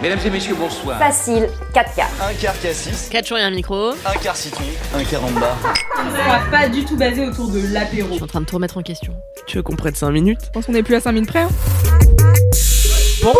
Mesdames et messieurs, bonsoir. Facile, 4 quarts. Un quart cassis, 4 jours et un micro. un quart citron, un quart en bas. On va pas du tout basé autour de l'apéro. Je suis en train de tout remettre en question. Tu veux qu'on prenne 5 minutes? Je pense qu'on est plus à 5 minutes près. hein. Bonjour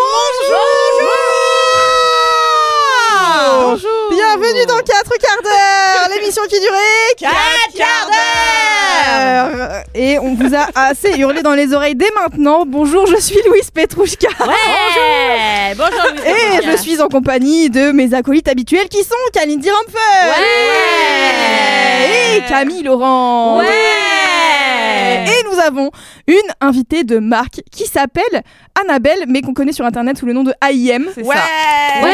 Bienvenue dans 4 quarts d'heure, l'émission qui durait 4 quarts d'heure. Et on vous a assez hurlé dans les oreilles dès maintenant. Bonjour, je suis Louise Petrouchka. Ouais Bonjour Et je suis en compagnie de mes acolytes habituels qui sont Kalindi Rampfer Ouais. Et Camille Laurent. Ouais. Et nous avons une invitée de marque qui s'appelle Annabelle, mais qu'on connaît sur internet sous le nom de AIM. C'est ouais. ça. Ouais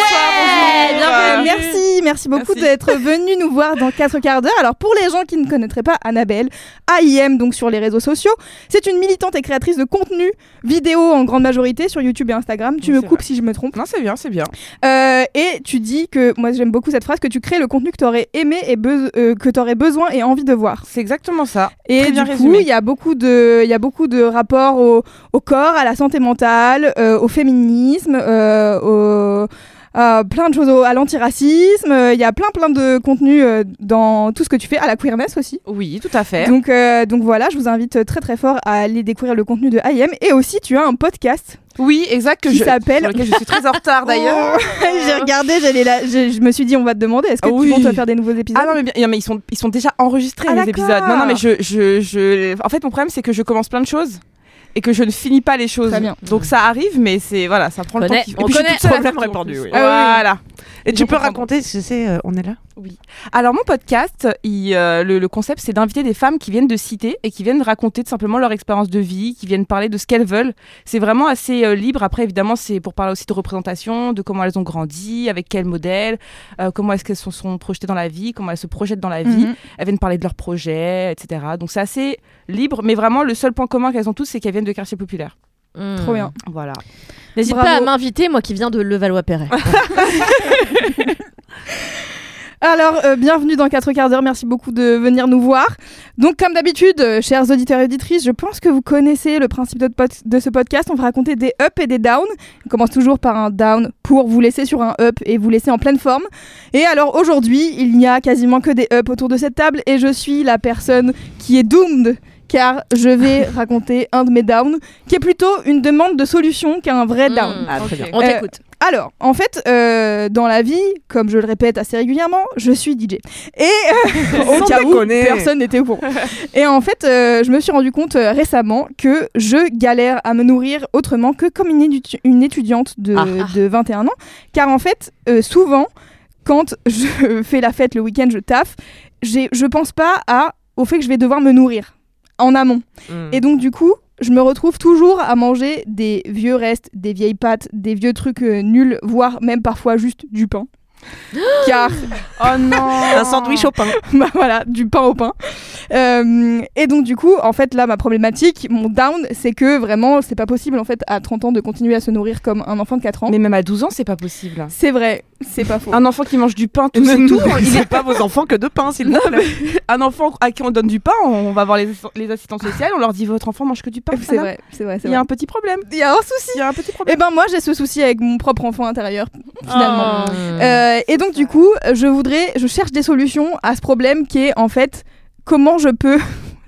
Euh, Bienvenue merci, merci beaucoup d'être venu nous voir dans 4 quarts d'heure. Alors pour les gens qui ne connaîtraient pas Annabelle, AIM donc sur les réseaux sociaux, c'est une militante et créatrice de contenu vidéo en grande majorité sur YouTube et Instagram. Tu Oui, me coupes vrai. si je me trompe. Non, c'est bien, c'est bien. Euh, et tu dis que moi j'aime beaucoup cette phrase que tu crées le contenu que tu aurais aimé et euh, que tu aurais besoin et envie de voir. C'est exactement ça. Et Très du bien coup, résumé. il y a beaucoup de, il y a beaucoup de rapports au, corps, à la santé mentale, euh, au féminisme, euh, au, à plein de choses, au- à l'antiracisme. Euh, Il y a plein plein de contenus euh, dans tout ce que tu fais, à la queerness aussi. Oui, tout à fait. Donc, euh, donc voilà, je vous invite très très fort à aller découvrir le contenu de IM. Et aussi, tu as un podcast oui, exact. Que qui je, s'appelle. je suis très en retard d'ailleurs. Oh, J'ai regardé, j'allais là, je, je me suis dit, on va te demander, est-ce que Ah tu oui. comptes faire des nouveaux épisodes? Ah non mais, bien, mais ils sont ils sont déjà enregistrés Ah, les épisodes. Non non mais je, je je en fait mon problème c'est que je commence plein de choses et que je ne finis pas les choses. Très bien. Donc ça arrive mais c'est voilà, ça prend le Connaît- temps qu'il faut. on Et puis je suis connaît- toute seule problème plus. oui. Voilà. Et tu peux raconter ce que c'est, euh, on est là? Alors mon podcast, il, euh, le, le concept c'est d'inviter des femmes qui viennent de citer et qui viennent raconter tout simplement leur expérience de vie, qui viennent parler de ce qu'elles veulent. C'est vraiment assez euh, libre. Après évidemment c'est pour parler aussi de représentation, de comment elles ont grandi, avec quel modèle, euh, comment est-ce qu'elles se sont projetées dans la vie, comment elles se projettent dans la vie. Mhm. Elles viennent parler de leurs projets, etc. Donc c'est assez libre, mais vraiment le seul point commun qu'elles ont tous c'est qu'elles viennent de quartiers populaires. Hmm. Trop bien. Voilà. N'hésite pas à m'inviter, moi qui viens de Levallois-Perret. Alors, euh, bienvenue dans 4 quarts d'heure. Merci beaucoup de venir nous voir. Donc, comme d'habitude, euh, chers auditeurs et auditrices, je pense que vous connaissez le principe de, ce podcast. On va raconter des ups et des downs. On commence toujours par un down pour vous laisser sur un up et vous laisser en pleine forme. Et alors, aujourd'hui, il n'y a quasiment que des ups autour de cette table et je suis la personne qui est doomed. Car je vais raconter un de mes downs, qui est plutôt une demande de solution qu'un vrai down. Hmm. Ah, très bien. On Euh, t'écoute. Alors, en fait, euh, dans la vie, comme je le répète assez régulièrement, je suis DJ. Et euh, au cas où personne n'était au courant. Et en fait, euh, je me suis rendu compte récemment que je galère à me nourrir autrement que comme une, étu- une étudiante de, Ah. de 21 ans. Car en fait, souvent, quand je fais la fête le week-end, je taffe, je pense pas à, au fait que je vais devoir me nourrir en amont. Hmm. Et donc du coup, je me retrouve toujours à manger des vieux restes, des vieilles pâtes, des vieux trucs euh, nuls, voire même parfois juste du pain. Car, Oh non Un sandwich au pain. bah voilà, du pain au pain. Euh, et donc du coup, en fait, là, ma problématique, mon down, c'est que vraiment, c'est pas possible en fait à 30 ans de continuer à se nourrir comme un enfant de 4 ans. Mais même à 12 ans, c'est pas possible. C'est vrai, c'est pas faux. Un enfant qui mange du pain, tout c'est tout. nourrissez pas vos enfants que de pain, s'il vous plaît. Un enfant à qui on donne du pain, on va voir les, les assistants sociaux, on leur dit votre enfant mange que du pain. C'est vrai, c'est vrai, Il y a un petit problème. Il y a un souci. Il y a un petit Et problème. ben moi, j'ai ce souci avec mon propre enfant intérieur, finalement. Oh. Euh, et donc du coup, je voudrais, je cherche des solutions à ce problème qui est en fait comment je peux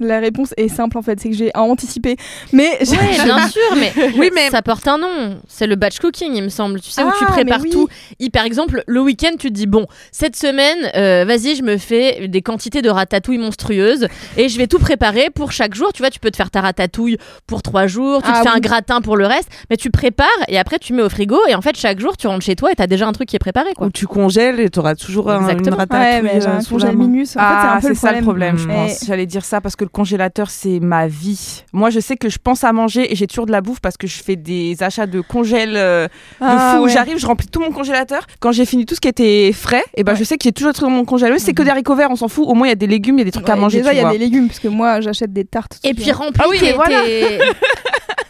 La réponse est simple en fait, c'est que j'ai anticipé. Mais j'ai- Ouais, bien sûr, mais, Oui, mais- ça porte un nom. C'est le batch cooking, il me semble. Tu sais, où Ah, tu prépares mais oui. tout. Et par exemple, le week-end, tu te dis bon, cette semaine, euh, vas-y, je me fais des quantités de ratatouille monstrueuses et je vais tout préparer pour chaque jour. Tu vois, tu peux te faire ta ratatouille pour trois jours, tu Ah te fais oui. un gratin pour le reste, mais tu prépares et après tu mets au frigo et en fait, chaque jour, tu rentres chez toi et t'as déjà un truc qui est préparé, quoi. Ou tu congèles et t'auras toujours un, une Exactement. ratatouille. Ouais, mais j'ai euh, un sous la minus. En fait, c'est Ah, un peu le ça le problème, je pense. J'allais dire ça parce que le congélateur, c'est ma vie. Moi, je sais que je pense à manger et j'ai toujours de la bouffe parce que je fais des achats de congèle euh, de Ah, fou. ouais. J'arrive, je remplis tout mon congélateur. Quand j'ai fini tout ce qui était frais, et ben je sais que j'ai toujours des trucs dans mon congélateur. C'est que des haricots verts, on s'en fout. Au moins, il y a des légumes, il y a des trucs à manger. Déjà, il y a vois. des légumes, parce que moi, j'achète des tartes. Et puis remplis, Ah oui, tes, mais voilà.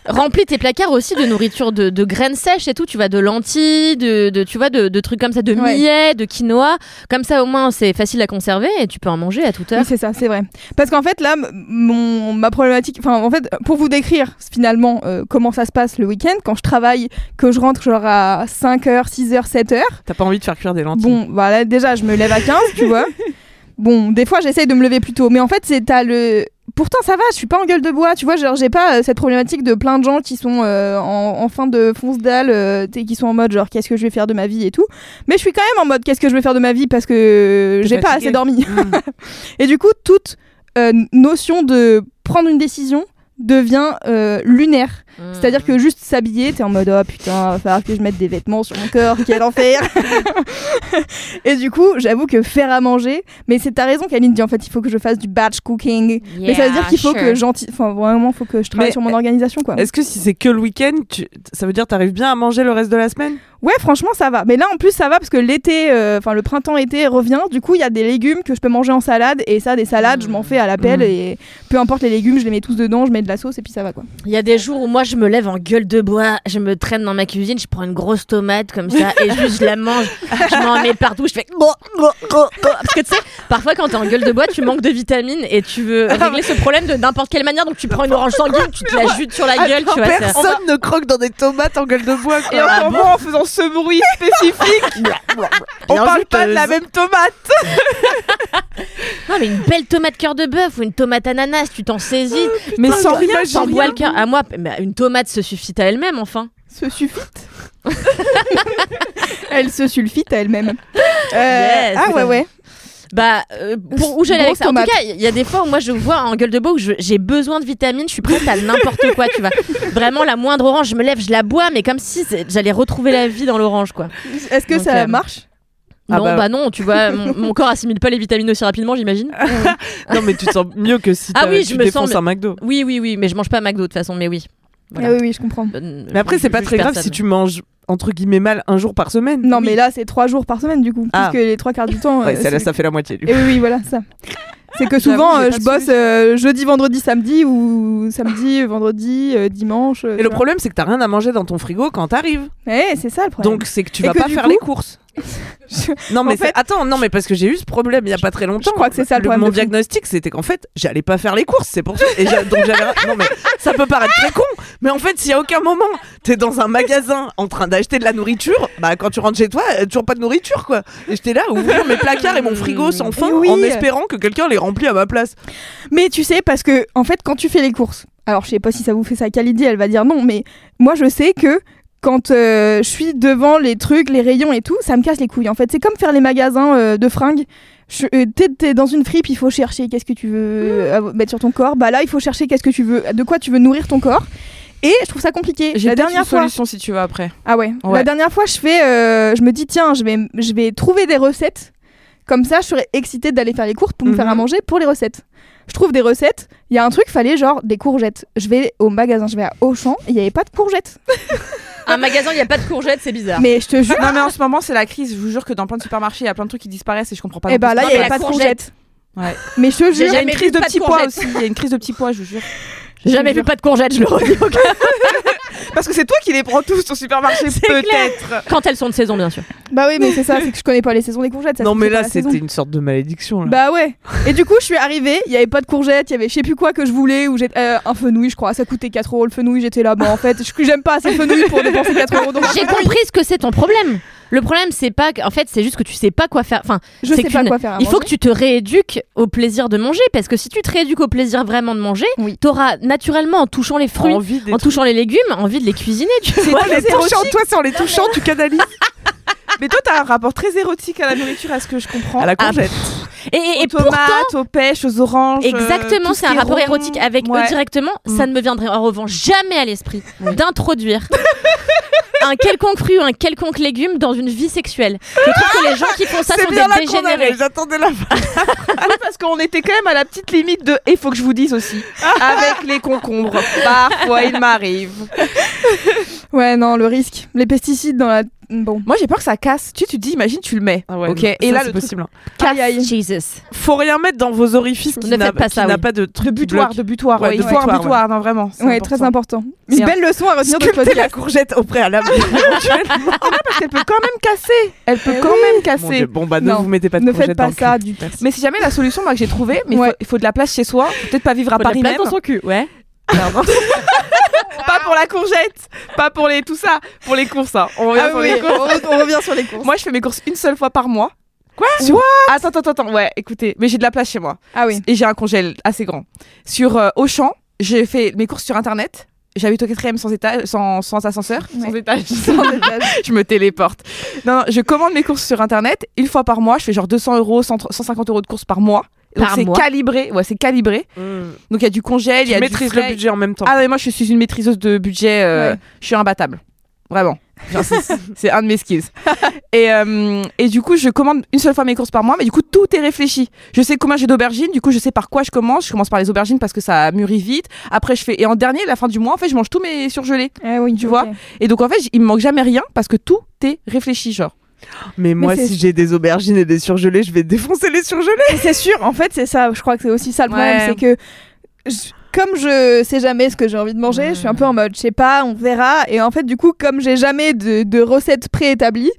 remplis tes placards aussi de nourriture de, de graines sèches et tout. Tu vois, de lentilles, de, de- tu vois, de, de trucs comme ça, de Ouais. millet, de quinoa. Comme ça, au moins, c'est facile à conserver et tu peux en manger à toute heure. Oui, c'est ça, c'est vrai. Parce qu'en fait, là, mon, ma problématique, enfin, en fait, pour vous décrire finalement euh, comment ça se passe le week-end, quand je travaille, que je rentre genre à 5h, 6h, 7h, T'as pas envie de faire cuire des lentilles. bon, voilà, déjà, je me lève à 15, tu vois. Bon, des fois, j'essaye de me lever plus tôt, mais en fait, c'est t'as le. Pourtant, ça va, je suis pas en gueule de bois, tu vois, genre, j'ai pas euh, cette problématique de plein de gens qui sont euh, en, en fin de fonce dalle, euh, qui sont en mode genre, qu'est-ce que je vais faire de ma vie et tout. Mais je suis quand même en mode, qu'est-ce que je vais faire de ma vie parce que j'ai pas assez dormi. Mm. Et du coup, toute euh, notion de prendre une décision devient euh, lunaire. Mmh. C'est-à-dire que juste s'habiller, t'es en mode oh putain, va falloir que je mette des vêtements sur mon corps, quel enfer. et du coup, j'avoue que faire à manger, mais c'est ta raison, Kaline dit en fait, il faut que je fasse du batch cooking. mais ça veut dire qu'il faut que gentil, enfin vraiment, faut que je travaille Mais, sur mon organisation quoi. Est-ce que si c'est que le week-end, tu- ça veut dire que t'arrives bien à manger le reste de la semaine? Ouais, franchement, ça va. Mais là, en plus, ça va parce que l'été, euh, enfin le printemps-été revient. Du coup, il y a des légumes que je peux manger en salade. Et ça, des salades, je m'en fais à la pelle. Mm. Et peu importe les légumes, je les mets tous dedans, je mets de la sauce et puis ça va quoi. Il y a des jours où moi je me lève en gueule de bois, je me traîne dans ma cuisine, je prends une grosse tomate comme ça et juste je la mange, je m'en mets partout, je fais parce que tu sais, parfois quand t'es en gueule de bois, tu manques de vitamines et tu veux régler ce problème de n'importe quelle manière, donc tu prends une orange sanguine, tu te la jutes sur la gueule, tu vois. ça- Personne ne croque dans des tomates en gueule de bois. quoi. Et encore moins en faisant ce bruit spécifique. On Bien parle pas de la même tomate. Non mais une belle tomate cœur de bœuf ou une tomate ananas, tu t'en saisis, Mais sans rien, t'imagines t'en sans bois rien. le cœur. À moi, une tomate se suffit à elle-même enfin. Se suffit. elle se sulfite à elle-même. Euh, Yes. Ah ouais, ouais. Bah, euh, pour où j'allais avec Grosse ça. En tout tomate. cas, il y a des fois où moi je vois en gueule de bois où je- j'ai besoin de vitamines, je suis prête à n'importe quoi, tu vois. Vraiment, la moindre orange, je me lève, je la bois, mais comme si c'est- j'allais retrouver la vie dans l'orange, quoi. Est-ce que Donc, ça euh, marche? Ah non, bah- bah... non, tu vois, mon, mon corps assimile pas les vitamines aussi rapidement, j'imagine. Non, mais tu te sens mieux que si Ah oui, tu je me défonces sens- un McDo. Oui, oui, oui, mais je mange pas McDo de toute façon, mais oui. Voilà. Ah oui, oui, je comprends. Euh, Mais après, c'est pas très grave personne. si tu manges entre guillemets mal un jour par semaine. Non, Oui. mais là, c'est trois jours par semaine du coup. Ah. Puisque les trois quarts du temps. Ouais, euh, ça, ça fait la moitié. Du coup. Et oui, oui, voilà, ça. C'est que souvent, euh, je bosse euh, jeudi, vendredi, samedi ou samedi, vendredi, euh, dimanche. euh, Et le vois. problème, c'est que t'as rien à manger dans ton frigo quand t'arrives. Ouais, c'est ça le problème. Donc, c'est que tu Et vas que pas faire coup- les courses. Non, mais En fait- c'est- attends, non, mais parce que j'ai eu ce problème il y a pas très longtemps. crois que c'est ça le problème Mon diagnostic, c'était qu'en fait, j'allais pas faire les courses, c'est pour ça. Et donc. Non, mais ça peut paraître très con, mais en fait, si à aucun moment t'es dans un magasin en train d'acheter de la nourriture, bah quand tu rentres chez toi, euh, toujours pas de nourriture, quoi. Et j'étais là à ouvrir mes placards et mon frigo sans fin Et oui. en espérant que quelqu'un les remplit à ma place. Mais tu sais, parce que, en fait, quand tu fais les courses, alors je sais pas si ça vous fait ça, Kalidi, elle va dire non, mais moi je sais que quand euh, je suis devant les trucs, les rayons et tout, ça me casse les couilles. En fait, c'est comme faire les magasins euh, de fringues. Euh, T'es dans une fripe, il faut chercher qu'est-ce que tu veux euh, mettre sur ton corps. Bah là, il faut chercher qu'est-ce que tu veux, de quoi tu veux nourrir ton corps. Et je trouve ça compliqué. J'ai La dernière une fois, solution si tu veux après. ah ouais. Ouais. La dernière fois, je fais, je me dis tiens, je vais, je vais trouver des recettes. Comme ça, je serais excitée d'aller faire les courses pour me faire à Mhm. manger pour les recettes. Je trouve des recettes. Il y a un truc, fallait genre des courgettes. Je vais au magasin, je vais à Auchan, il n'y avait pas de courgettes. Un magasin, il n'y a pas de courgettes, c'est bizarre. Mais je te jure, Non mais en ce moment c'est la crise. Je vous jure que dans plein de supermarchés il y a plein de trucs qui disparaissent et je comprends pas. et non bah plus là, il n'y avait la pas de courgette. courgettes. Ouais. Mais je te jure, Il y a une crise de petits pois aussi. Il y a une crise de petits pois, je vous jure. J'ai jamais vu pas de courgettes, je le redis. Parce que c'est toi qui les prends tous au supermarché peut-être. Quand elles sont de saison, bien sûr. bah oui, mais c'est ça, c'est que je connais pas les saisons des courgettes. ça non, mais là, c'était une sorte de malédiction. Là. Bah ouais. Et du coup, je suis arrivée, il y avait pas de courgettes, il y avait je sais plus quoi que je voulais, ou j'ai euh, un fenouil, je crois, ça coûtait 4 euros le fenouil, j'étais là, bah en fait, je- j'aime pas assez le fenouil pour dépenser 4 euros. Donc J'ai compris ce que c'est ton problème. Le problème, c'est pas. En fait, c'est juste que tu sais pas quoi faire. Enfin, Je sais pas quoi faire. à Il faut que tu te rééduques au plaisir de manger, parce que si tu te rééduques au plaisir vraiment de manger, Oui. t'auras naturellement en touchant les fruits, Envie en touchant les légumes, envie de les cuisiner. Tu vois. Les touchant, toi, c'est en les touchant, tu canalises Mais toi, t'as un rapport très érotique à la nourriture, à ce que je comprends. à la courgette. Et, et, et aux pourtant, aux pêches, aux oranges. euh, Exactement, ce c'est un rapport rond. érotique avec Ouais. eux directement. Mm. Ça ne me viendrait en revanche jamais à l'esprit d'introduire un quelconque fruit ou un quelconque légume dans une vie sexuelle. Je trouve que les gens qui font ça sont bien des dégénérés. j'attendais la fin. Ah oui, parce qu'on était quand même à la petite limite de. Et il faut que je vous dise aussi. Avec les concombres. Parfois, il m'arrive. Ouais, non, le risque. Les pesticides dans la. Bon. Moi, j'ai peur que ça casse. Tu, tu te dis, imagine, tu le mets. Ah ouais, ok. Et là, c'est le truc possible. hein. Aïe. Jesus. Faut rien mettre dans vos orifices qui Ne n'a pas qui ça, n'a oui. pas de truc de butoir, de butoir. Ouais, ouais, de il faut un butoir, butoir, non, vraiment. c'est Ouais, très important. important. Une belle leçon à retenir de Sculpter la podcast. courgette au préalable. Parce qu'elle peut quand même casser. Elle peut Eh quand même casser. Bon bah ne vous mettez pas de Ne faites pas ça du tout. Mais si jamais la solution moi, que j'ai trouvée, mais il faut- il faut de la place chez soi. Peut-être pas vivre à Paris même. dans son cul, ouais. Pas pour la courgette, pas pour les tout ça, pour les courses. hein. On revient Ah sur oui, les courses. on, on revient sur les courses. Moi, je fais mes courses une seule fois par mois. Quoi? Attends, attends, attends. Ouais, écoutez, mais j'ai de la place chez moi Ah oui. et j'ai un congèle assez grand. Sur euh, Auchan, j'ai fait mes courses sur internet. J'habite au quatrième sans étage, sans, sans ascenseur, sans étage. Sans étage. je me téléporte. Non, non, je commande mes courses sur internet une fois par mois. Je fais genre 200 euros, 100 150 euros de courses par mois. C'est calibré. Ouais, c'est calibré. Mmh. Donc il y a du congèle, il y a du maîtrises le frais. budget en même temps. Ah ouais, moi je suis une maîtriseuse de budget. euh, Ouais. Je suis imbattable. Vraiment. C'est- un de mes skills. et, euh, et du coup, je commande une seule fois mes courses par mois, mais du coup, tout est réfléchi. Je sais combien j'ai d'aubergines, du coup, je sais par quoi je commence. Je commence par les aubergines parce que ça mûrit vite. Après, je fais. Et en dernier, la fin du mois, en fait, je mange tous mes surgelés. Ah oui, Tu vois Et donc, en fait, il me manque jamais rien parce que tout est réfléchi, genre. Mais moi, si j'ai des aubergines et des surgelés, je vais défoncer les surgelés. C'est sûr, en fait, c'est ça. Je crois que c'est aussi ça le problème, Ouais. c'est que je- comme je sais jamais ce que j'ai envie de manger, je suis un peu en mode, je sais pas, on verra. Et en fait, du coup, comme j'ai jamais de, de recettes préétablies,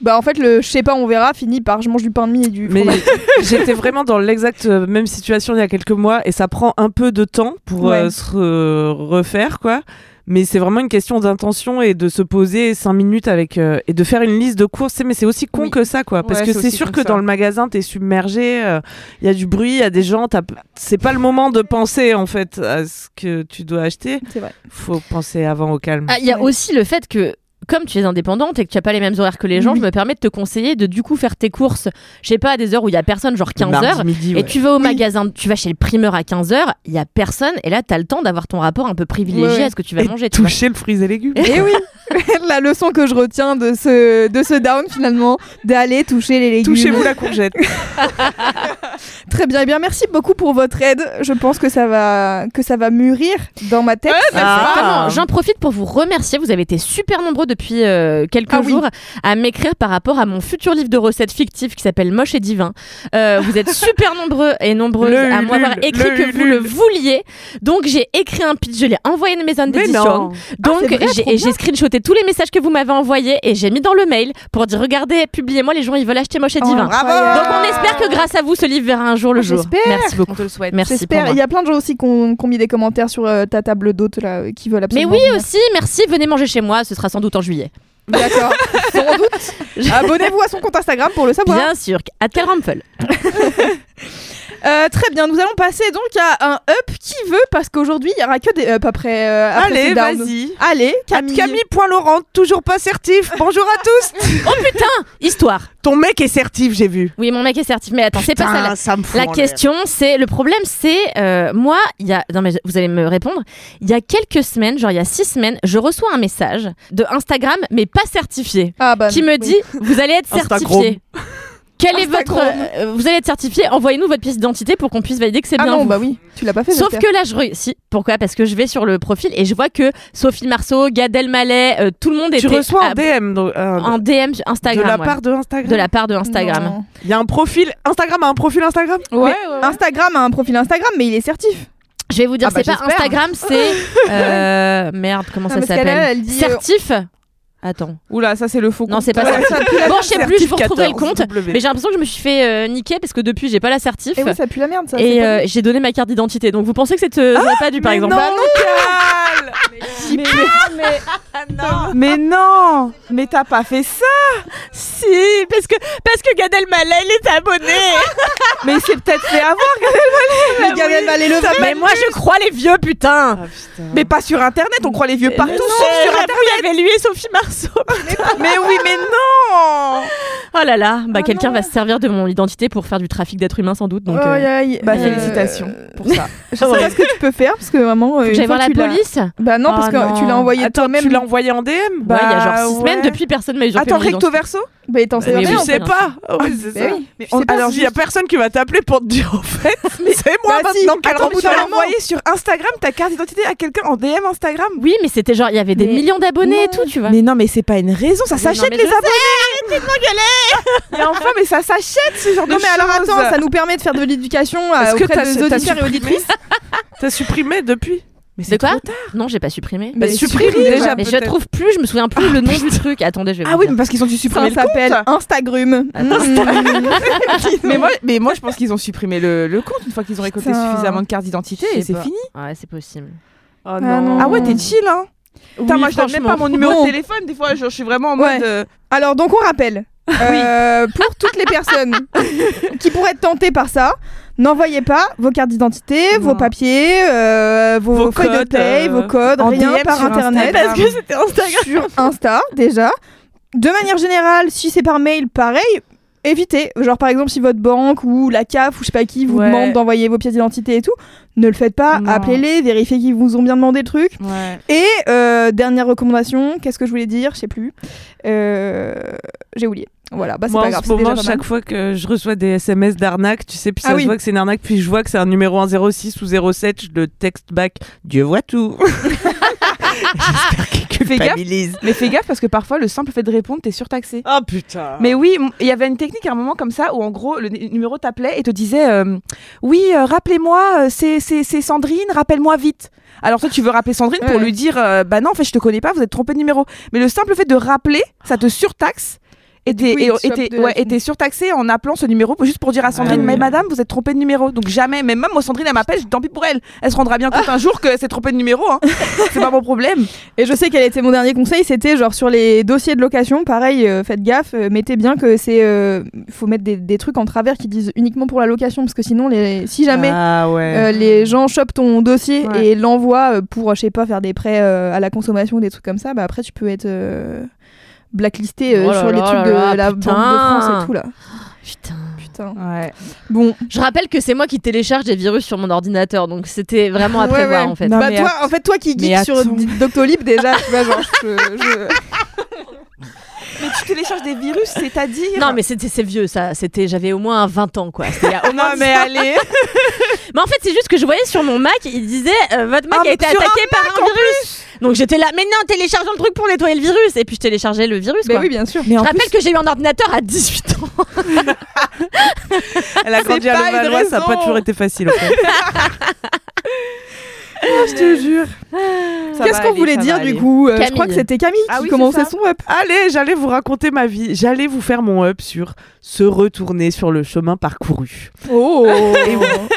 bah en fait, le je sais pas, on verra finit par je mange du pain de mie et du Mais j'étais vraiment dans l'exacte euh, même situation il y a quelques mois et ça prend un peu de temps pour euh, se re- refaire quoi. Mais c'est vraiment une question d'intention et de se poser cinq minutes avec euh, et de faire une liste de courses. C'est- Mais c'est aussi con Oui. que ça quoi, parce Ouais, que c'est sûr que ça. dans le magasin t'es submergé, euh, il y a du bruit, il y a des gens, c'est pas le moment de penser en fait à ce que tu dois acheter. C'est vrai. Faut penser avant au calme. Ah, Il y a Ouais. aussi le fait que comme tu es indépendante et que tu n'as pas les mêmes horaires que les gens, Oui. je me permets de te conseiller de du coup faire tes courses, je sais pas, à des heures où il y a personne, genre 15 Mardi heures. midi, Et ouais. tu vas au magasin, tu vas chez le primeur à 15h, il y a personne, et là, tu as le temps d'avoir ton rapport un peu privilégié Ouais, ouais. à ce que tu vas Et manger. toucher le fruits et légumes. Et oui, la leçon que je retiens de ce, de ce down finalement, d'aller toucher les légumes. Touchez-vous la courgette. Très bien, eh bien merci beaucoup pour votre aide. Je pense que ça va, que ça va mûrir dans ma tête. Ah. Vraiment, j'en profite pour vous remercier. Vous avez été super nombreux depuis euh, quelques Ah oui. jours à m'écrire par rapport à mon futur livre de recettes fictif qui s'appelle Moche et Divin. Euh, vous êtes super nombreux et nombreuses Le à m'avoir écrit le que vous le vouliez. Donc j'ai écrit un pitch, je l'ai envoyé à une maison Mais d'édition. non. Donc Ah, j'ai screenshoté tous les messages que vous m'avez envoyés et j'ai mis dans le mail pour dire regardez, publiez-moi, les gens ils veulent acheter Moche et Oh, Divin. Donc on espère que grâce à vous, ce livre verra un jour le Oh, jour. Merci beaucoup. On te le souhaite. Merci. Il y a plein de gens aussi qui ont, mis des commentaires sur euh, ta table d'hôtes là, euh, qui veulent Mais absolument. oui venir. aussi, merci, venez manger chez moi, ce sera sans doute en juillet. D'accord. Sans doute. Abonnez-vous à son compte Instagram pour le savoir. Bien sûr, à Calrampel. Euh, très bien, nous allons passer donc à un up qui veut parce qu'aujourd'hui il y aura que des up après. euh, après Allez, vas-y. Allez, Camille. Camille. Camille.Laurent, toujours pas certif. Bonjour à tous. Histoire. Ton mec est certif, j'ai vu. Oui, mon mec est certif, mais attends, c'est pas ça. Putain, La, ça me fout la en l'air. question, c'est le problème, c'est euh, moi, il y a, non mais vous allez me répondre. Il y a quelques semaines, genre il y a six semaines, je reçois un message de Instagram, mais pas certifié, Ah, bah, qui me oui. dit vous allez être certifié. Quel est votre, euh, vous allez être certifié. Envoyez-nous votre pièce d'identité pour qu'on puisse valider que c'est Ah bien non, vous. bah oui, tu l'as pas fait. Sauf j'espère. que là, je réussis. Pourquoi? Parce que je vais sur le profil et je vois que Sophie Marceau, Gad Elmaleh, euh, tout le monde Tu était reçois un à- DM donc, euh, en DM sur de Instagram. la ouais. part de Instagram. de la part de Instagram. Non. Il y a un profil Instagram a un profil Instagram? Ouais, Mais Instagram a un profil Instagram, mais il est certif. Je vais vous dire, Ah bah, c'est pas j'espère. Instagram, c'est euh, merde, comment Non, ça parce qu'elle, s'appelle? elle dit, euh, Certif? Attends, Oula, ça c'est le faux. non, compte. c'est pas ça. ça pue la Bon, je sais plus, je vous retrouverai le 14 compte. Mais j'ai l'impression que je me suis fait euh, niquer parce que depuis j'ai pas la certif. Et oui, ça pue la merde, ça. Et euh, j'ai donné ma carte d'identité. Donc vous pensez que c'est euh, n'a pas dû par exemple non, Bah Cal mais, mais non Mais t'as pas fait ça Si, parce que, parce que Gad Elmaleh, il est abonné. Mais c'est peut-être fait avoir Mais Gad Elmaleh le. Mais moi, je crois les vieux, putain. Mais pas sur internet, on croit les vieux partout, sauf sur internet il y avait lui et Sophie Marceau. Mais oui, mais non Oh là là, bah Ah quelqu'un non. va se servir de mon identité pour faire du trafic d'êtres humains sans doute. Donc, euh, Aïe, aïe. Bah Euh, félicitations pour ça. Je sais pas ce que tu peux faire parce que vraiment. faut que j'aille voir la police. Bah non, parce Oh que non. tu l'as envoyé Attends, toi-même. tu l'as envoyé en DM ouais, il y a genre six ouais. semaines depuis personne m'a usurpé Attends, mon recto identité. verso? Bah t'en Mais Tu on sais fait pas Ouais, c'est Bah ça. oui. Mais Je sais pas Alors, si il y a personne qui va t'appeler pour te dire en fait. C'est moi Bah si. maintenant Attends, mais tu l'as envoyé sur Instagram ta carte d'identité à quelqu'un en DM Instagram? Oui, mais c'était genre, il y avait des Mais- millions d'abonnés et tout, tu vois. Mais non, mais c'est pas une raison, ça s'achète les sais, abonnés Arrêtez de m'engueuler Mais enfin, mais ça s'achète ce genre Non de mais alors attends, ça nous permet de faire de l'éducation euh, auprès t'as- des auditeurs et auditrices? T'as supprimé depuis? Mais C'est quoi trop tard. Non, j'ai pas supprimé. Mais Bah, supprime supprime déjà. mais je trouve plus, je me souviens plus le nom du truc. Attendez, je vais Ah vous oui, dire. mais parce qu'ils ont dû supprimer Ça le s'appelle compte. Instagram. mais moi, mais moi, je pense qu'ils ont supprimé le, le compte une fois qu'ils ont récolté Putain. suffisamment de cartes d'identité et c'est fini. Ouais, c'est possible. Oh non. Ah ouais, t'es chill, hein Putain, Oui, moi, je donne même pas mon numéro Bon. de téléphone. Des fois, je, je suis vraiment en Ouais. mode. euh, Alors donc on rappelle. euh, pour toutes les personnes qui pourraient être tentées par ça, n'envoyez pas vos cartes d'identité, vos papiers, euh, vos, Vos feuilles de codes, paye, euh, vos codes, en rien DM par internet. Parce que c'était Instagram. Sur Insta déjà. De manière générale, si c'est par mail, pareil. Évitez, genre par exemple si votre banque ou la CAF ou je sais pas qui vous Ouais. demande d'envoyer vos pièces d'identité et tout, ne le faites pas, appelez-les, vérifiez qu'ils vous ont bien demandé le truc. Ouais. Et euh, dernière recommandation, qu'est-ce que je voulais dire? Je sais plus. Euh, J'ai oublié. Voilà, bah c'est pas grave. déjà moment, chaque fois que je reçois des SMS d'arnaque, tu sais, puis ça Ah se voit que c'est une arnaque, puis je vois que c'est un numéro 106 ou 07, je le texte back. Dieu voit tout. J'espère qu'il Fais gaffe. Mais fais gaffe parce que parfois, le simple fait de répondre, t'es surtaxé. Oh putain. Mais oui, il y avait une technique à un moment comme ça où en gros le numéro t'appelait et te disait euh, oui euh, rappelez-moi euh, c'est c'est c'est Sandrine rappelle-moi vite. Alors toi tu veux rappeler Sandrine pour lui dire euh, bah non en fait je te connais pas vous êtes trompé de numéro. Mais le simple fait de rappeler ça te surtaxe. T'es coup, ouais, t'es surtaxé en appelant ce numéro juste pour dire à Sandrine oui. mais madame vous êtes trompé de numéro donc jamais mais même moi Sandrine elle m'appelle tant pis pour elle elle se rendra bien compte un jour que c'est trompé de numéro hein. c'est pas mon problème Et je sais quel était mon dernier conseil, c'était genre sur les dossiers de location, pareil, euh, faites gaffe, euh, mettez bien que c'est, euh, faut mettre des, des trucs en travers qui disent uniquement pour la location, parce que sinon, les, si jamais Ah ouais. euh, les gens chopent ton dossier et l'envoient pour, je sais pas, faire des prêts à la consommation ou des trucs comme ça, bah après tu peux être blacklisté euh, Oh là sur les là trucs là là, de la putain. Banque de France et tout là. Putain. Putain. ouais Bon, Je rappelle que c'est moi qui télécharge des virus sur mon ordinateur, donc c'était vraiment à Ouais, prévoir ouais. en fait. Non, bah toi, en fait, toi qui geeks sur. Doctolib déjà, tu vois, genre, je- je... mais tu télécharges des virus c'est-à-dire Non mais c'était c'est vieux ça, c'était j'avais au moins 20 ans quoi. C'était il y a au moins non mais allez Mais en fait, c'est juste que je voyais sur mon Mac, il disait euh, votre Mac Ah, a été attaqué par un virus. Donc j'étais là, mais non, téléchargeons le truc pour nettoyer le virus. Et puis je téléchargeais le virus. Mais Quoi. oui, bien sûr. mais Je rappelle plus que j'ai eu un ordinateur à 18 ans. Elle a grandi à Levallois, ça n'a pas toujours été facile. en fait. je te jure Ça Qu'est-ce qu'on voulait dire du coup Euh, Je crois que c'était Camille Ah qui oui, commençait ça. son up. Allez, j'allais vous raconter ma vie. J'allais vous faire mon up sur se retourner sur le chemin parcouru. Oh,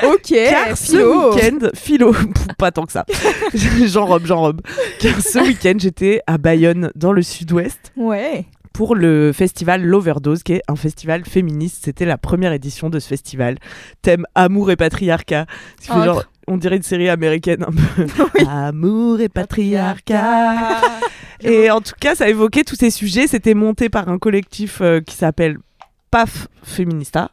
ok. Car ce week-end, philo, pas tant que ça. J'enrobe, j'enrobe. Car ce week-end, j'étais à Bayonne, dans le sud-ouest, Ouais. pour le festival L'Overdose, qui est un festival féministe. C'était la première édition de ce festival. Thème amour et patriarcat. Genre, on dirait une série américaine un peu. Amour et patriarcat. Et en tout cas, ça évoquait tous ces sujets. C'était monté par un collectif euh, qui s'appelle PAF Feminista.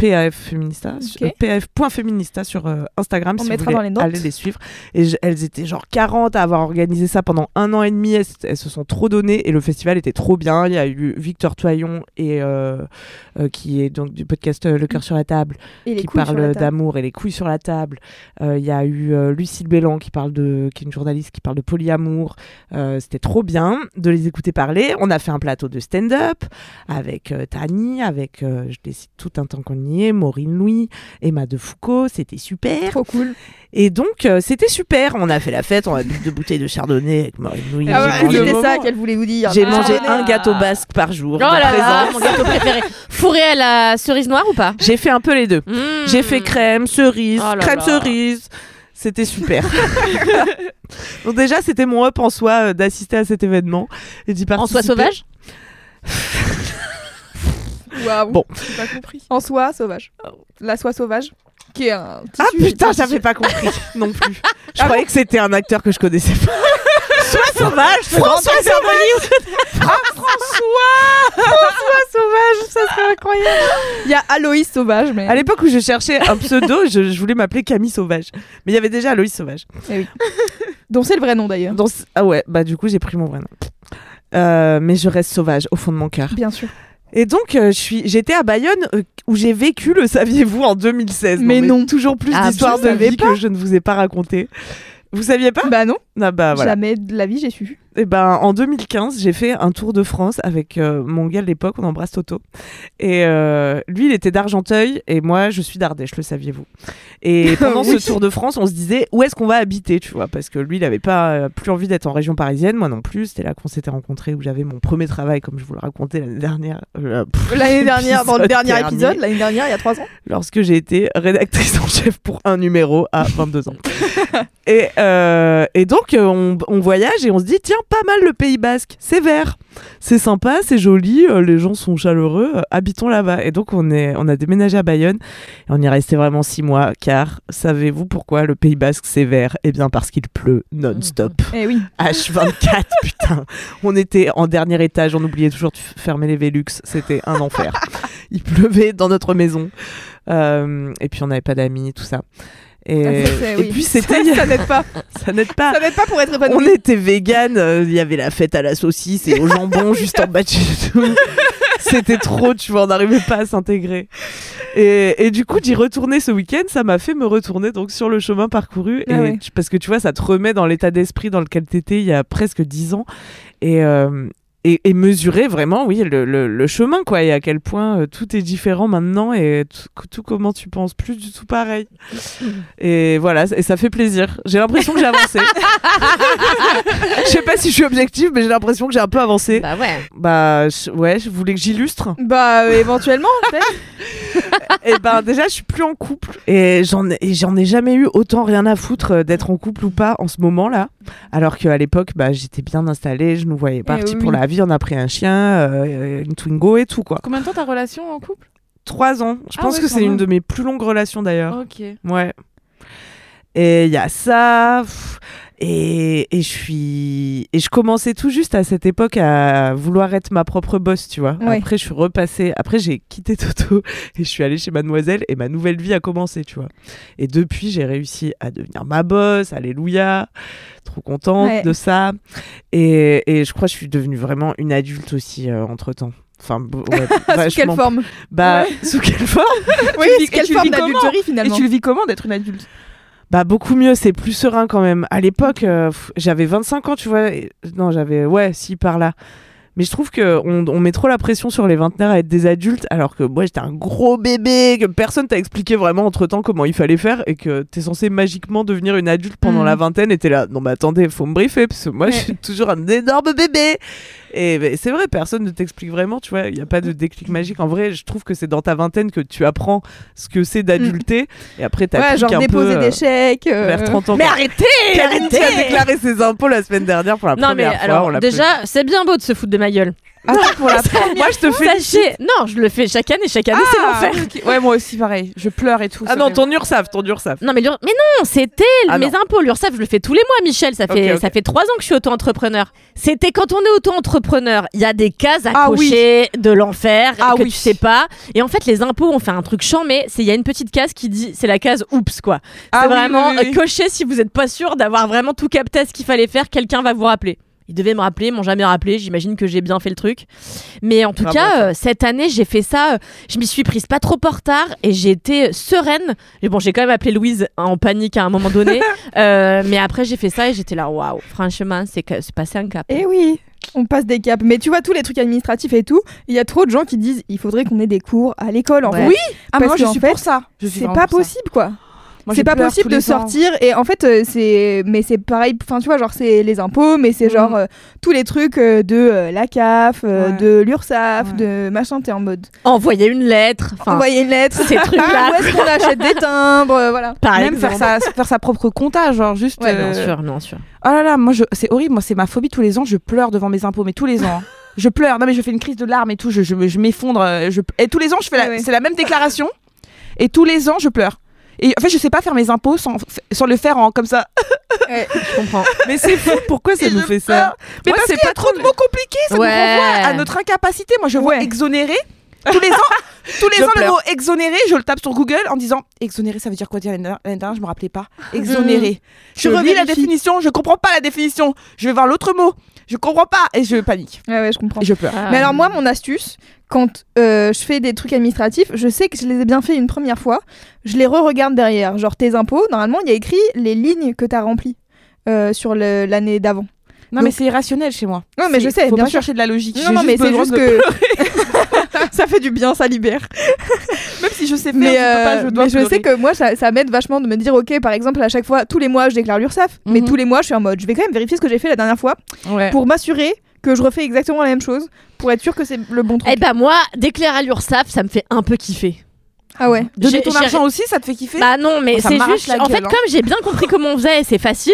PAF Feminista, euh, PAF.feminista sur euh, Instagram On si mettra vous voulez dans les aller les suivre. Et je- elles étaient genre 40 à avoir organisé ça pendant un an et demi. Elles, elles se sont trop données et le festival était trop bien. Il y a eu Victor Toyon et euh, euh, qui est donc du podcast euh, Le cœur sur la table Et qui parle d'amour et les couilles sur la table. Euh, Il y a eu euh, Lucille Bélan qui parle de, qui est une journaliste qui parle de polyamour. Euh, C'était trop bien de les écouter parler. On a fait un plateau de stand-up avec euh, Tani, avec, euh, je cite tout un temps qu'on y est, Maureen Louis, Emma de Foucault. C'était super. Trop cool. Et donc euh, c'était super. On a fait la fête. On a bu deux bouteilles de chardonnay avec Maureen Louis. Ah ouais, c'était ça qu'elle voulait vous dire. J'ai Ah, mangé un gâteau basque par jour. Oh là mon gâteau préféré. Fourré à la cerise noire ou pas? J'ai fait un peu les deux. Mmh. J'ai fait crème, cerise, Oh là crème cerise. C'était super. Donc déjà, c'était mon up en soi euh, d'assister à cet événement et d'y En participer. soi sauvage? Waouh. Bon. Pas compris. En soie sauvage. La soie sauvage, qui est un. Ah putain, j'avais pas compris non plus. Je Ah croyais que c'était un acteur que je connaissais pas. Soit sauvage, François Sauvage. François sauvage, ça serait incroyable. Il y a Aloïs sauvage, mais. À l'époque où je cherchais un pseudo, je, je voulais m'appeler Camille Sauvage. Mais il y avait déjà Aloïs Sauvage. Eh oui. Dont c'est le vrai nom d'ailleurs. Ah ouais, bah du coup j'ai pris mon vrai nom. Euh, mais je reste sauvage au fond de mon cœur. Bien sûr. Et donc euh, je suis, j'étais à Bayonne euh, où j'ai vécu, le saviez-vous, en 2016. Mais non. Toujours plus Ah, d'histoires de vie pas. que je ne vous ai pas racontées. Vous saviez pas? Bah non, Ah bah voilà. jamais de la vie j'ai su. Et ben en 2015, j'ai fait un tour de France avec euh, mon gars de l'époque, on embrasse Toto. Et euh, lui, il était d'Argenteuil et moi, je suis d'Ardèche, le saviez-vous. Et pendant Oui. ce tour de France, on se disait où est-ce qu'on va habiter, tu vois, parce que lui, il avait pas euh, plus envie d'être en région parisienne, moi non plus. C'était là qu'on s'était rencontrés, où j'avais mon premier travail, comme je vous le racontais l'année dernière. L'année dernière, dans le dernier épisode, l'année dernière, il y a trois ans? lorsque j'ai été rédactrice en chef pour un numéro à 22 ans. et, et donc, on, on voyage et on se dit, tiens, pas mal le Pays Basque, c'est vert, c'est sympa, c'est joli, euh, les gens sont chaleureux, euh, habitons là-bas. Et donc, on, est, on a déménagé à Bayonne et on y est resté vraiment six mois, car savez-vous pourquoi le Pays Basque c'est vert? Eh bien, parce qu'il pleut non-stop. Eh oui. H24, putain. On était en dernier étage, on oubliait toujours de fermer les Velux, c'était un enfer. Il pleuvait dans notre maison. Euh, et puis on n'avait pas d'amis, tout ça. Et, Ah, et oui. puis c'était. Ça, ça n'aide pas. Ça n'aide pas. Ça n'aide pas pour être On épanoui. était vegan, euh, il y avait la fête à la saucisse et au jambon juste en bas de chez nous. C'était trop, tu vois, on n'arrivait pas à s'intégrer. Et, et du coup, d'y retourner ce week-end, ça m'a fait me retourner donc sur le chemin parcouru. Ah et ouais. tu- parce que tu vois, ça te remet dans l'état d'esprit dans lequel t'étais il y a presque dix ans. Et, euh, et, et mesurer vraiment, oui, le, le- le chemin, quoi, et à quel point euh, tout est différent maintenant et tout, tout comment tu penses plus du tout pareil. Et voilà, et ça fait plaisir. J'ai l'impression que j'ai avancé. Je sais pas si je suis objective, mais j'ai l'impression que j'ai un peu avancé. Bah ouais. Bah ouais, je voulais que j'illustre. Bah euh, éventuellement, et ben déjà, je suis plus en couple et j'en j'en ai jamais eu autant rien à foutre euh, d'être en couple ou pas en ce moment-là. Alors qu'à l'époque, bah j'étais bien installée, je nous voyais partis Eh oui, pour la vie, on a pris un chien, euh, une Twingo et tout quoi. Combien de temps ta relation en couple? Trois ans. Je Ah pense ouais, que c'est une de mes plus longues relations d'ailleurs. Ok. Ouais. Et il y a ça. Et, et je suis et je commençais tout juste à cette époque à vouloir être ma propre boss, tu vois. Ouais. Après je suis repassée, après j'ai quitté Toto et je suis allée chez Mademoiselle et ma nouvelle vie a commencé, tu vois. Et depuis j'ai réussi à devenir ma boss, alléluia. Trop contente Ouais. de ça. Et, et je crois que je suis devenue vraiment une adulte aussi entre temps. Enfin, bo- ouais, Sous quelle forme? Bah, Ouais. sous quelle forme? Oui, vis- quelle et tu forme d'adulterie Et finalement tu le vis comment d'être une adulte? Bah beaucoup mieux, c'est plus serein quand même. À l'époque, euh, j'avais 25 ans, tu vois. et- Non, j'avais ouais, si par là. Mais je trouve que on, met trop la pression sur les vingtenaires à être des adultes, alors que moi j'étais un gros bébé, que personne t'a expliqué vraiment entre temps comment il fallait faire, et que t'es censé magiquement devenir une adulte pendant Mhm. la vingtaine, et t'es là, non mais attendez, faut me briefer, parce que moi Ouais. je suis toujours un énorme bébé. Et ben, c'est vrai, personne ne t'explique vraiment, tu vois, il n'y a pas de déclic magique. En vrai, je trouve que c'est dans ta vingtaine que tu apprends ce que c'est d'adulter, et après t'as Ouais, genre un déposer peu, des euh, chèques. euh, vers 30 ans. Mais quoi. arrêtez Karine qui a Arrêtez déclaré ses impôts la semaine dernière pour la Non mais première fois. alors on l'a déjà c'est bien beau de se foutre de ma gueule. Attends, pour la première Moi, je te fais. Sachez, non je le fais chaque année, chaque année c'est Ah, l'enfer. ok. Ouais, moi aussi, pareil. Je pleure et tout. Ah ça non, fait- ton URSAF, ton URSAF. Non mais, l'Ur- mais non, c'était Ah mes non. impôts. L'URSSAF, je le fais tous les mois, Michel. Ça fait Ok, ça fait trois ans que je suis auto-entrepreneur. C'était quand on est auto-entrepreneur, il y a des cases à Ah oui. cocher de l'enfer Ah que oui. tu sais pas. Et en fait, les impôts, on fait un truc chiant, mais c'est il y a une petite case qui dit c'est la case oups quoi. Ah c'est oui, vraiment oui, oui, oui. cocher si vous n'êtes pas sûr d'avoir vraiment tout capté ce qu'il fallait faire. Quelqu'un va vous rappeler. Ils devaient me rappeler, ils m'ont jamais rappelé. J'imagine que j'ai bien fait le truc. Mais en tout à cas, euh, cette année, j'ai fait ça. euh, je m'y suis prise pas trop en retard et j'ai été sereine. Et bon, j'ai quand même appelé Louise en panique à un moment donné. Euh, mais après, j'ai fait ça et j'étais là, waouh, franchement, c'est passé un cap. Eh oui, on passe des caps. Mais tu vois, tous les trucs administratifs et tout, il y a trop de gens qui disent il faudrait qu'on ait des cours à l'école en Ouais. fait. Oui Ah, Parce moi, je suis fait, pour ça. C'est pas pour ça. possible quoi. Moi, c'est pas possible de ans. sortir et en fait euh, c'est mais c'est pareil enfin tu vois genre c'est les impôts mais c'est Mhm. genre euh, tous les trucs euh, de euh, la CAF euh, Ouais. de l'URSSAF Ouais. de machin t'es en mode Envoyer une lettre. Enfin, envoyer une lettre ces trucs-là. où est-ce qu'on achète des timbres euh, voilà par Même exemple. faire sa, faire sa propre compta, genre juste. Ouais, Bien sûr, bien sûr. Oh là là, moi je... c'est horrible, moi c'est ma phobie tous les ans, je pleure devant mes impôts, mais tous les ans. hein. je pleure, non mais je fais une crise de larmes et tout, je, je, me- je m'effondre. Je... Et tous les ans, je fais la... Ah ouais. c'est la même déclaration, et tous les ans, je pleure. Et en fait, je sais pas faire mes impôts sans, sans le faire en comme ça. Ouais. Je comprends. Mais c'est fou, pourquoi ça nous fait ça. Mais Moi, parce c'est pas trop de mots compliqués, ça Ouais. nous renvoie à notre incapacité. Moi, je vois exonéré. Tous les ans, tous les Je ans le mot exonéré, je le tape sur Google en disant exonéré, ça veut dire quoi dire l'année dernière, je me rappelais pas. Exonéré. Je, Je relis la définition, je comprends pas la définition. Je vais voir l'autre mot, je comprends pas et je panique ouais ouais je comprends et je pleure. mais alors moi mon astuce quand euh, je fais des trucs administratifs je sais que je les ai bien fait une première fois je les re-regarde derrière genre tes impôts normalement il y a écrit les lignes que t'as remplies euh, sur l'année d'avant Non mais c'est irrationnel chez moi. Non, mais je sais, faut bien pas sûr. chercher de la logique. non non mais c'est juste que ça fait du bien ça libère je sais faire, mais, je, peux euh, pas, je dois mais je sais que moi ça, ça m'aide vachement de me dire ok par exemple à chaque fois tous les mois je déclare l'URSSAF mais Mhm. tous les mois je suis en mode je vais quand même vérifier ce que j'ai fait la dernière fois Ouais. pour m'assurer que je refais exactement la même chose pour être sûr que c'est le bon truc Eh ben moi, déclarer à l'URSSAF, ça me fait un peu kiffer. ah ouais Donner ton argent aussi, ça te fait kiffer Bah non, mais Oh, c'est juste. En fait, hein. comme j'ai bien compris comment on faisait, et c'est facile.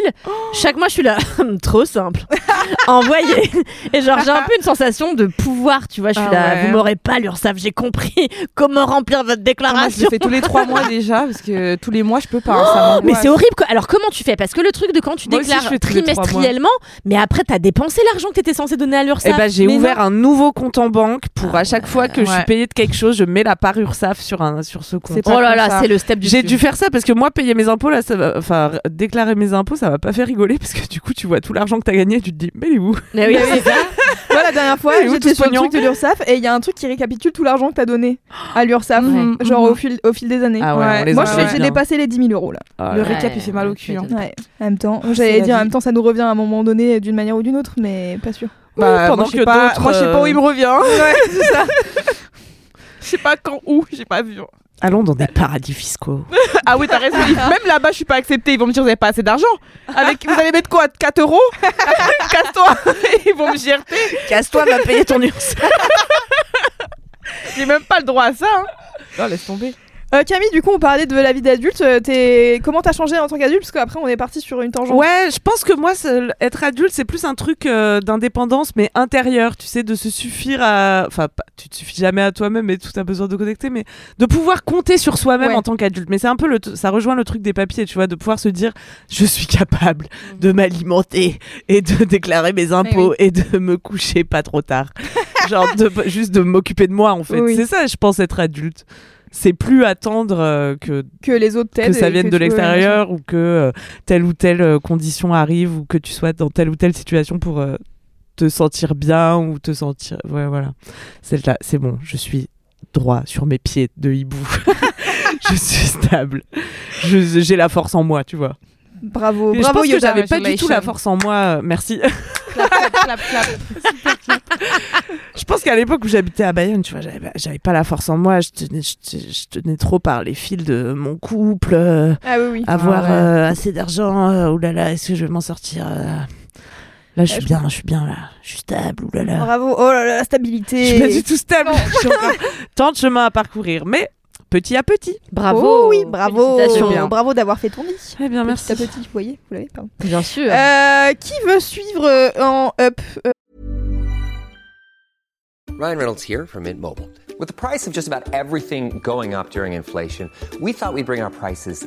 Chaque mois, je suis là, trop simple. Envoyer. Et genre, j'ai un peu une sensation de pouvoir, tu vois. Je suis Ah là, ouais. vous m'aurez pas l'URSSAF, j'ai compris comment remplir votre Moi, je le déclaration. fais tous les trois mois déjà parce que tous les mois je peux pas. hein, ça Mais c'est horrible. quoi. Alors comment tu fais? Parce que le truc de quand tu Moi aussi, déclares je mois. trimestriellement, mais après t'as dépensé l'argent que t'étais censé donner à Eh l'URSSAF. ben, j'ai ouvert non. un nouveau compte en banque pour à chaque fois que je suis payée de quelque chose, je mets la part URSAF sur un sur ce compte. Oh là là, c'est le step du J'ai dû faire ça parce que moi payer mes impôts là, ça va, enfin déclarer mes impôts, ça va pas faire rigoler parce que du coup tu vois tout l'argent que t'as gagné, et tu te dis mais est où Mais oui, c'est ça. Moi, la dernière fois, j'étais sur le truc de l'URSSAF et il y a un truc qui récapitule tout l'argent que t'as donné à l'URSSAF, Mhm, genre au, fil, au fil des années. Ah ouais, Moi, j'ai dépassé les 10 000 euros là. Ah Le récap il fait mal au cul. hein. En même temps, c'est j'allais la dire, en même temps, ça nous revient à un moment donné d'une manière ou d'une autre, mais pas sûr. Bah, pendant moi, je sais que pas, d'autres, moi je sais pas où il me euh, revient. Ouais, c'est ça. Je sais pas quand où, j'ai pas vu. Allons dans des paradis fiscaux. Ah oui, t'as raison. Même là-bas, je suis pas acceptée. Ils vont me dire, vous avez pas assez d'argent. Avec, vous allez mettre quoi 4 euros? Casse-toi. Ils vont me GRT. Casse-toi, va payer ton URSSAF. J'ai même pas le droit à ça. hein. Non, laisse tomber. Euh, Camille, du coup, on parlait de la vie d'adulte. Euh, t'es- Comment t'as changé en tant qu'adulte? Parce qu'après, on est parti sur une tangente. Ouais, je pense que moi, être adulte, c'est plus un truc euh, d'indépendance, mais intérieur, tu sais, de se suffire à. Enfin, pas- tu te suffis jamais à toi-même et tout a besoin de connecter, mais de pouvoir compter sur soi-même Ouais. en tant qu'adulte. Mais c'est un peu le. t- Ça rejoint le truc des papiers, tu vois, de pouvoir se dire, je suis capable de m'alimenter et de déclarer mes impôts et de me coucher pas trop tard. Genre, de, juste de m'occuper de moi, en fait. Oui. C'est ça, je pense, être adulte. C'est plus attendre euh, que Que les autres que ça vienne de l'extérieur ou que euh, telle ou telle euh, condition arrive ou que tu sois dans telle ou telle situation pour euh, te sentir bien ou te sentir ouais voilà. C'est là c'est bon je suis droit sur mes pieds de hibou. Je suis stable. J'ai la force en moi tu vois. Bravo, Et je bravo pense que j'avais pas du tout la force en moi merci Clap, clap, clap. je pense qu'à l'époque où j'habitais à Bayonne tu vois j'avais pas- la force en moi je tenais, je, tenais- je tenais trop par les fils de mon couple euh, Ah oui, oui. avoir Ah ouais. euh, assez d'argent euh, oulala est-ce que je vais m'en sortir euh, là je suis je bien je suis bien là je suis stable oulala Bravo. Oh là là, la stabilité. je suis pas du tout stable J'ai encore tant de chemin à parcourir mais petit à petit Bravo. Oh oui, bravo. Bravo d'avoir fait ton lit. eh bien Petit merci à petit, vous voyez, vous l'avez, pardon. Bien sûr. Euh, qui veut suivre euh, en up euh, Ryan Reynolds here from Mint Mobile. With the price of just about everything going up during inflation, we thought we'd bring our prices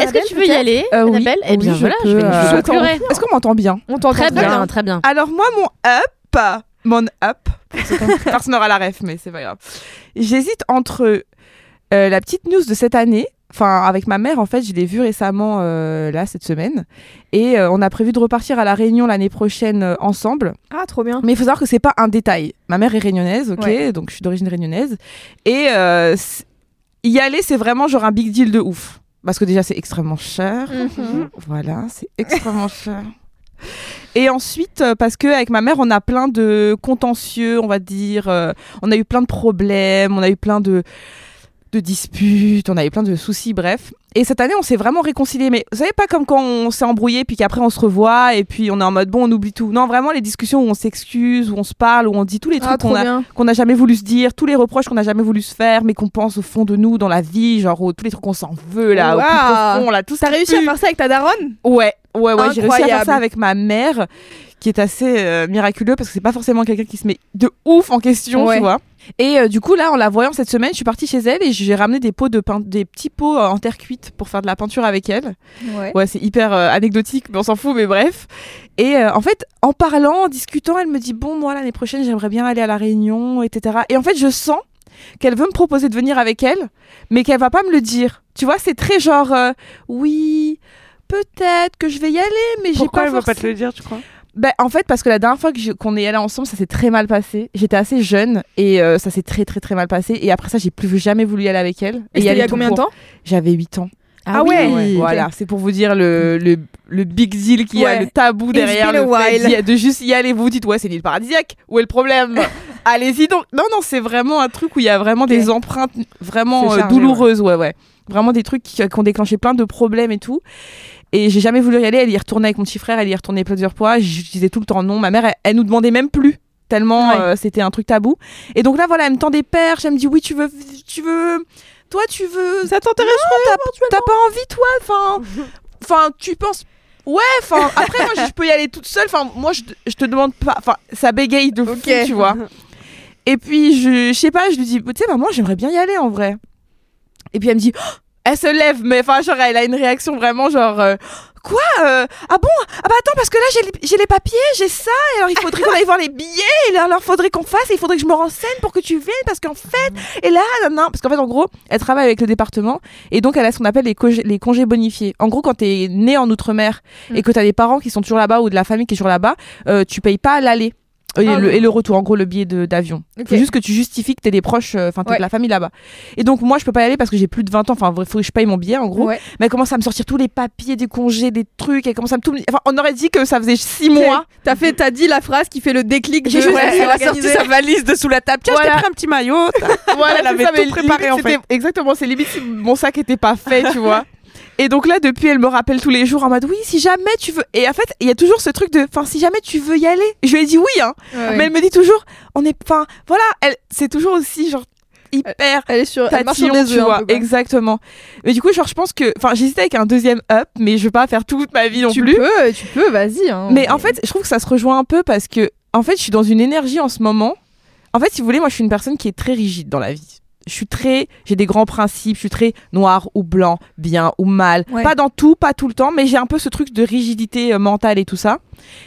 Est-ce que tu veux y aller, Euh, oui. Eh bien Oui, voilà, peux, je vais euh, je je conclurai. Est-ce qu'on m'entend bien On t'entend Très très bien, bien. très bien. Alors moi, mon up, mon up, personne n'aura la ref, mais c'est pas grave. J'hésite entre euh, la petite news de cette année. Enfin, avec ma mère, en fait, je l'ai vue récemment, euh, là, cette semaine. Et euh, on a prévu de repartir à La Réunion l'année prochaine euh, ensemble. Ah, trop bien. Mais il faut savoir que c'est pas un détail. Ma mère est réunionnaise, ok, Ouais. donc je suis d'origine réunionnaise. Et euh, y aller, c'est vraiment genre un big deal de ouf. Parce que déjà, c'est extrêmement cher. Mhm. Voilà, c'est extrêmement cher. Et ensuite, euh, parce que avec ma mère, on a plein de contentieux, on va dire. euh, on a eu plein de problèmes, on a eu plein de, de disputes, on a eu plein de soucis, bref. Et cette année, on s'est vraiment réconciliés. Mais vous savez, pas comme quand on s'est embrouillé, puis qu'après on se revoit, et puis on est en mode bon, on oublie tout. Non, vraiment, les discussions où on s'excuse, où on se parle, où on dit tous les Ah, trucs qu'on a, qu'on n'a jamais voulu se dire, tous les reproches qu'on n'a jamais voulu se faire, mais qu'on pense au fond de nous dans la vie, genre tous les trucs qu'on s'en veut là, au plus profond là, tout T'as réussi à faire ça avec ta daronne? Ouais, ouais, ouais, j'ai réussi à faire ça avec ma mère, qui est assez euh, miraculeux parce que c'est pas forcément quelqu'un qui se met de ouf en question, Ouais. tu vois. Et euh, du coup, là, en la voyant cette semaine, je suis partie chez elle et j'ai ramené des pots de peint- des petits pots euh, en terre cuite pour faire de la peinture avec elle. Ouais. Ouais, c'est hyper euh, anecdotique, mais on s'en fout, mais bref. Et euh, en fait, en parlant, en discutant, elle me dit Bon, moi, l'année prochaine, j'aimerais bien aller à La Réunion, etc. Et en fait, je sens qu'elle veut me proposer de venir avec elle, mais qu'elle va pas me le dire. Tu vois, c'est très genre euh, Oui, peut-être que je vais y aller, mais j'ai Pourquoi pas elle va pas te le dire, tu crois? Ben, en fait, parce que la dernière fois qu'on est allé ensemble, ça s'est très mal passé. J'étais assez jeune et euh, ça s'est très très très mal passé. Et après ça, j'ai plus jamais voulu y aller avec elle. Et il y a combien de temps? J'avais 8 ans. Ah ouais, oui, ok. Voilà, c'est pour vous dire le, le, le big deal qu'il y a, Ouais. le tabou It's derrière le a fait de juste y aller. Vous vous dites, ouais, c'est l'île paradisiaque. Où est le problème? Allez-y donc. Non, non, c'est vraiment un truc où il y a vraiment des empreintes vraiment euh, chargé, douloureuses. Ouais. ouais, Vraiment des trucs qui, qui ont déclenché plein de problèmes et tout. Et j'ai jamais voulu y aller. Elle y retournait avec mon petit frère, elle y retournait plusieurs fois. Je disais tout le temps non. Ma mère, elle, elle nous demandait même plus. Tellement Ouais. euh, c'était un truc tabou. Et donc là, voilà, elle me tend des perches. Elle me dit oui, tu veux, tu veux, toi, tu veux. Ça t'intéresse Non, t'as- pas envie, toi Enfin, enfin, tu penses. Ouais, enfin, après, moi, je peux y aller toute seule. Enfin, moi, je, je te demande pas. Enfin, ça bégaye de fou, Ok. tu vois. Et puis, je, je sais pas, je lui dis, tu sais, maman, j'aimerais bien y aller en vrai. Et puis, elle me dit, Oh elle se lève, mais enfin, genre, elle a une réaction vraiment genre. euh, Quoi euh, Ah bon Ah bah attends, parce que là, j'ai les- j'ai les papiers, j'ai ça, et alors il faudrait qu'on aille voir les billets, et alors il faudrait qu'on fasse, et il faudrait que je me renseigne pour que tu viennes, parce qu'en fait, et là, non, non, parce qu'en fait, en gros, elle travaille avec le département, et donc elle a ce qu'on appelle les, congés- les congés bonifiés. En gros, quand t'es né en Outre-mer, et que t'as des parents qui sont toujours là-bas, ou de la famille qui est toujours là-bas, euh, tu payes pas l'aller. Et, Ah le, oui. et le retour, en gros, le billet d'avion. Ok. Faut juste que tu justifies que t'es des proches, euh, enfin, t'es Ouais. de la famille là-bas. Et donc, moi, je peux pas y aller parce que j'ai plus de 20 ans. Enfin, faut que je paye mon billet, en gros. Ouais. Mais elle commence à me sortir tous les papiers, des congés, des trucs. Elle commence à me tout. Enfin, on aurait dit que ça faisait 6 mois. T'as fait, t'as dit la phrase qui fait le déclic. J'ai de- juste- Ouais, elle c'est a sorti sa valise de sous la table. Tiens, je Voilà. t'ai pris un petit maillot. Voilà, Elle c'est avait ça, tout préparé, en fait. Exactement, c'est limite si mon sac était pas fait, tu vois. Et donc là, depuis, elle me rappelle tous les jours en mode oui, si jamais tu veux. Et en fait, il y a toujours ce truc de, enfin, si jamais tu veux y aller. Je lui ai dit oui, hein. Ouais, Mais elle me dit toujours, on est, enfin, voilà, elle, c'est toujours aussi genre hyper. Elle est sur, elle marche sur des tu vois. peu. Exactement. Mais du coup, genre, je pense que, enfin, j'hésitais avec un deuxième up, mais je veux pas faire toute ma vie non Tu plus. peux, tu peux, vas-y. hein. Mais en fait, je trouve que ça se rejoint un peu parce que, en fait, je suis dans une énergie en ce moment. En fait, si vous voulez, moi, je suis une personne qui est très rigide dans la vie. Je suis très, j'ai des grands principes. Je suis très noir ou blanc, bien ou mal. Ouais. Pas dans tout, pas tout le temps, mais j'ai un peu ce truc de rigidité euh, mentale et tout ça.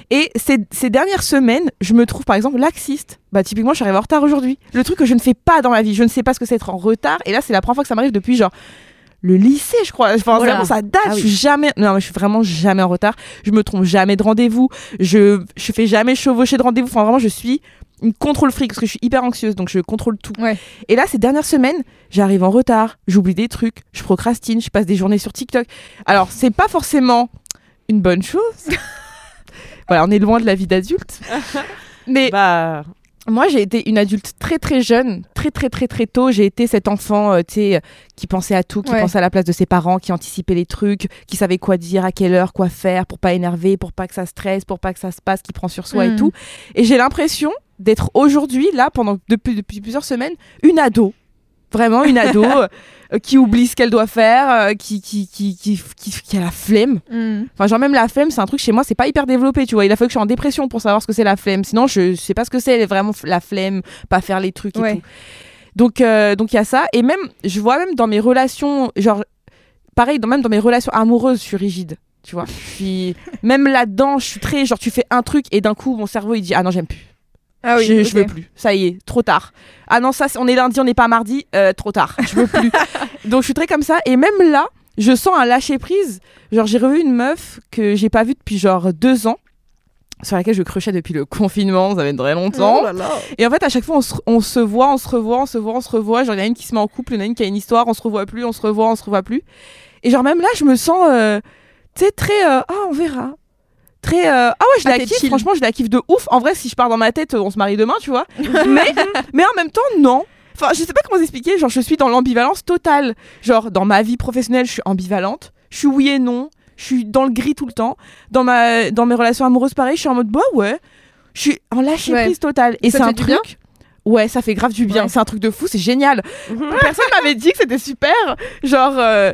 Et ces, ces dernières semaines, je me trouve par exemple laxiste. Bah typiquement, je suis arrivée en retard aujourd'hui. Le truc que je ne fais pas dans ma vie, je ne sais pas ce que c'est être en retard. Et là, c'est la première fois que ça m'arrive depuis genre le lycée, je crois. Enfin, vraiment, ça date. Ah oui. Je suis jamais. Non, mais je suis vraiment jamais en retard. Je me trompe jamais de rendez-vous. Je je fais jamais chevaucher de rendez-vous. Enfin, vraiment, je suis une contrôle fric parce que je suis hyper anxieuse, donc je contrôle tout. Ouais. Et là, ces dernières semaines, j'arrive en retard. J'oublie des trucs. Je procrastine. Je passe des journées sur TikTok. Alors, c'est pas forcément une bonne chose. voilà, on est loin de la vie d'adulte. Mais Bah, moi, j'ai été une adulte très très jeune, très très très très tôt. J'ai été cet enfant, euh, tu sais, euh, qui pensait à tout, qui Ouais. pensait à la place de ses parents, qui anticipait les trucs, qui savait quoi dire, à quelle heure, quoi faire, pour pas énerver, pour pas que ça stresse, pour pas que ça se passe, qui prend sur soi et Mhm. tout. Et j'ai l'impression d'être aujourd'hui là pendant depuis depuis plusieurs semaines une ado Vraiment, une ado euh, qui oublie ce qu'elle doit faire, euh, qui, qui, qui, qui, a la flemme. Mm. Enfin, genre, même la flemme, c'est un truc chez moi, c'est pas hyper développé, tu vois. Il a fallu que je sois en dépression pour savoir ce que c'est la flemme. Sinon, je sais pas ce que c'est vraiment la flemme, pas faire les trucs et Ouais. tout. Donc, euh, donc il y a ça. Et même, je vois même dans mes relations, genre, pareil, dans, même dans mes relations amoureuses, je suis rigide. Tu vois, je suis même là-dedans, je suis très genre tu fais un truc et d'un coup mon cerveau il dit ah non j'aime plus. Ah oui, je, je ok. veux plus. Ça y est, trop tard. Ah non ça on est lundi, on n'est pas mardi, euh, trop tard. Je veux plus. Donc je suis très comme ça et même là je sens un lâcher prise. Genre j'ai revu une meuf que j'ai pas vue depuis genre deux ans sur laquelle je crushais depuis le confinement, ça fait très longtemps. Oh là là. Et en fait, à chaque fois, on se, on se voit, on se revoit, on se voit, on se revoit. Genre, il y en a une qui se met en couple, il y en a une qui a une histoire, on se revoit plus, on se revoit, on se revoit plus. Et genre, même là, je me sens, euh, tu sais, très, euh, ah, on verra. Très, euh, ah ouais, je Ah, la kiffe, chill. franchement, je la kiffe de ouf. En vrai, si je pars dans ma tête, on se marie demain, tu vois. mais, mais en même temps, non. Enfin, je sais pas comment vous expliquer, genre, je suis dans l'ambivalence totale. Genre, dans ma vie professionnelle, je suis ambivalente. Je suis oui et non. Je suis dans le gris tout le temps. Dans, ma, dans mes relations amoureuses, pareil, je suis en mode, bah ouais. Je suis en lâcher Ouais. prise totale. Et c'est un truc. Ouais, ça fait grave du bien. Ouais. C'est un truc de fou, c'est génial. Personne m'avait dit que c'était super. Genre, euh,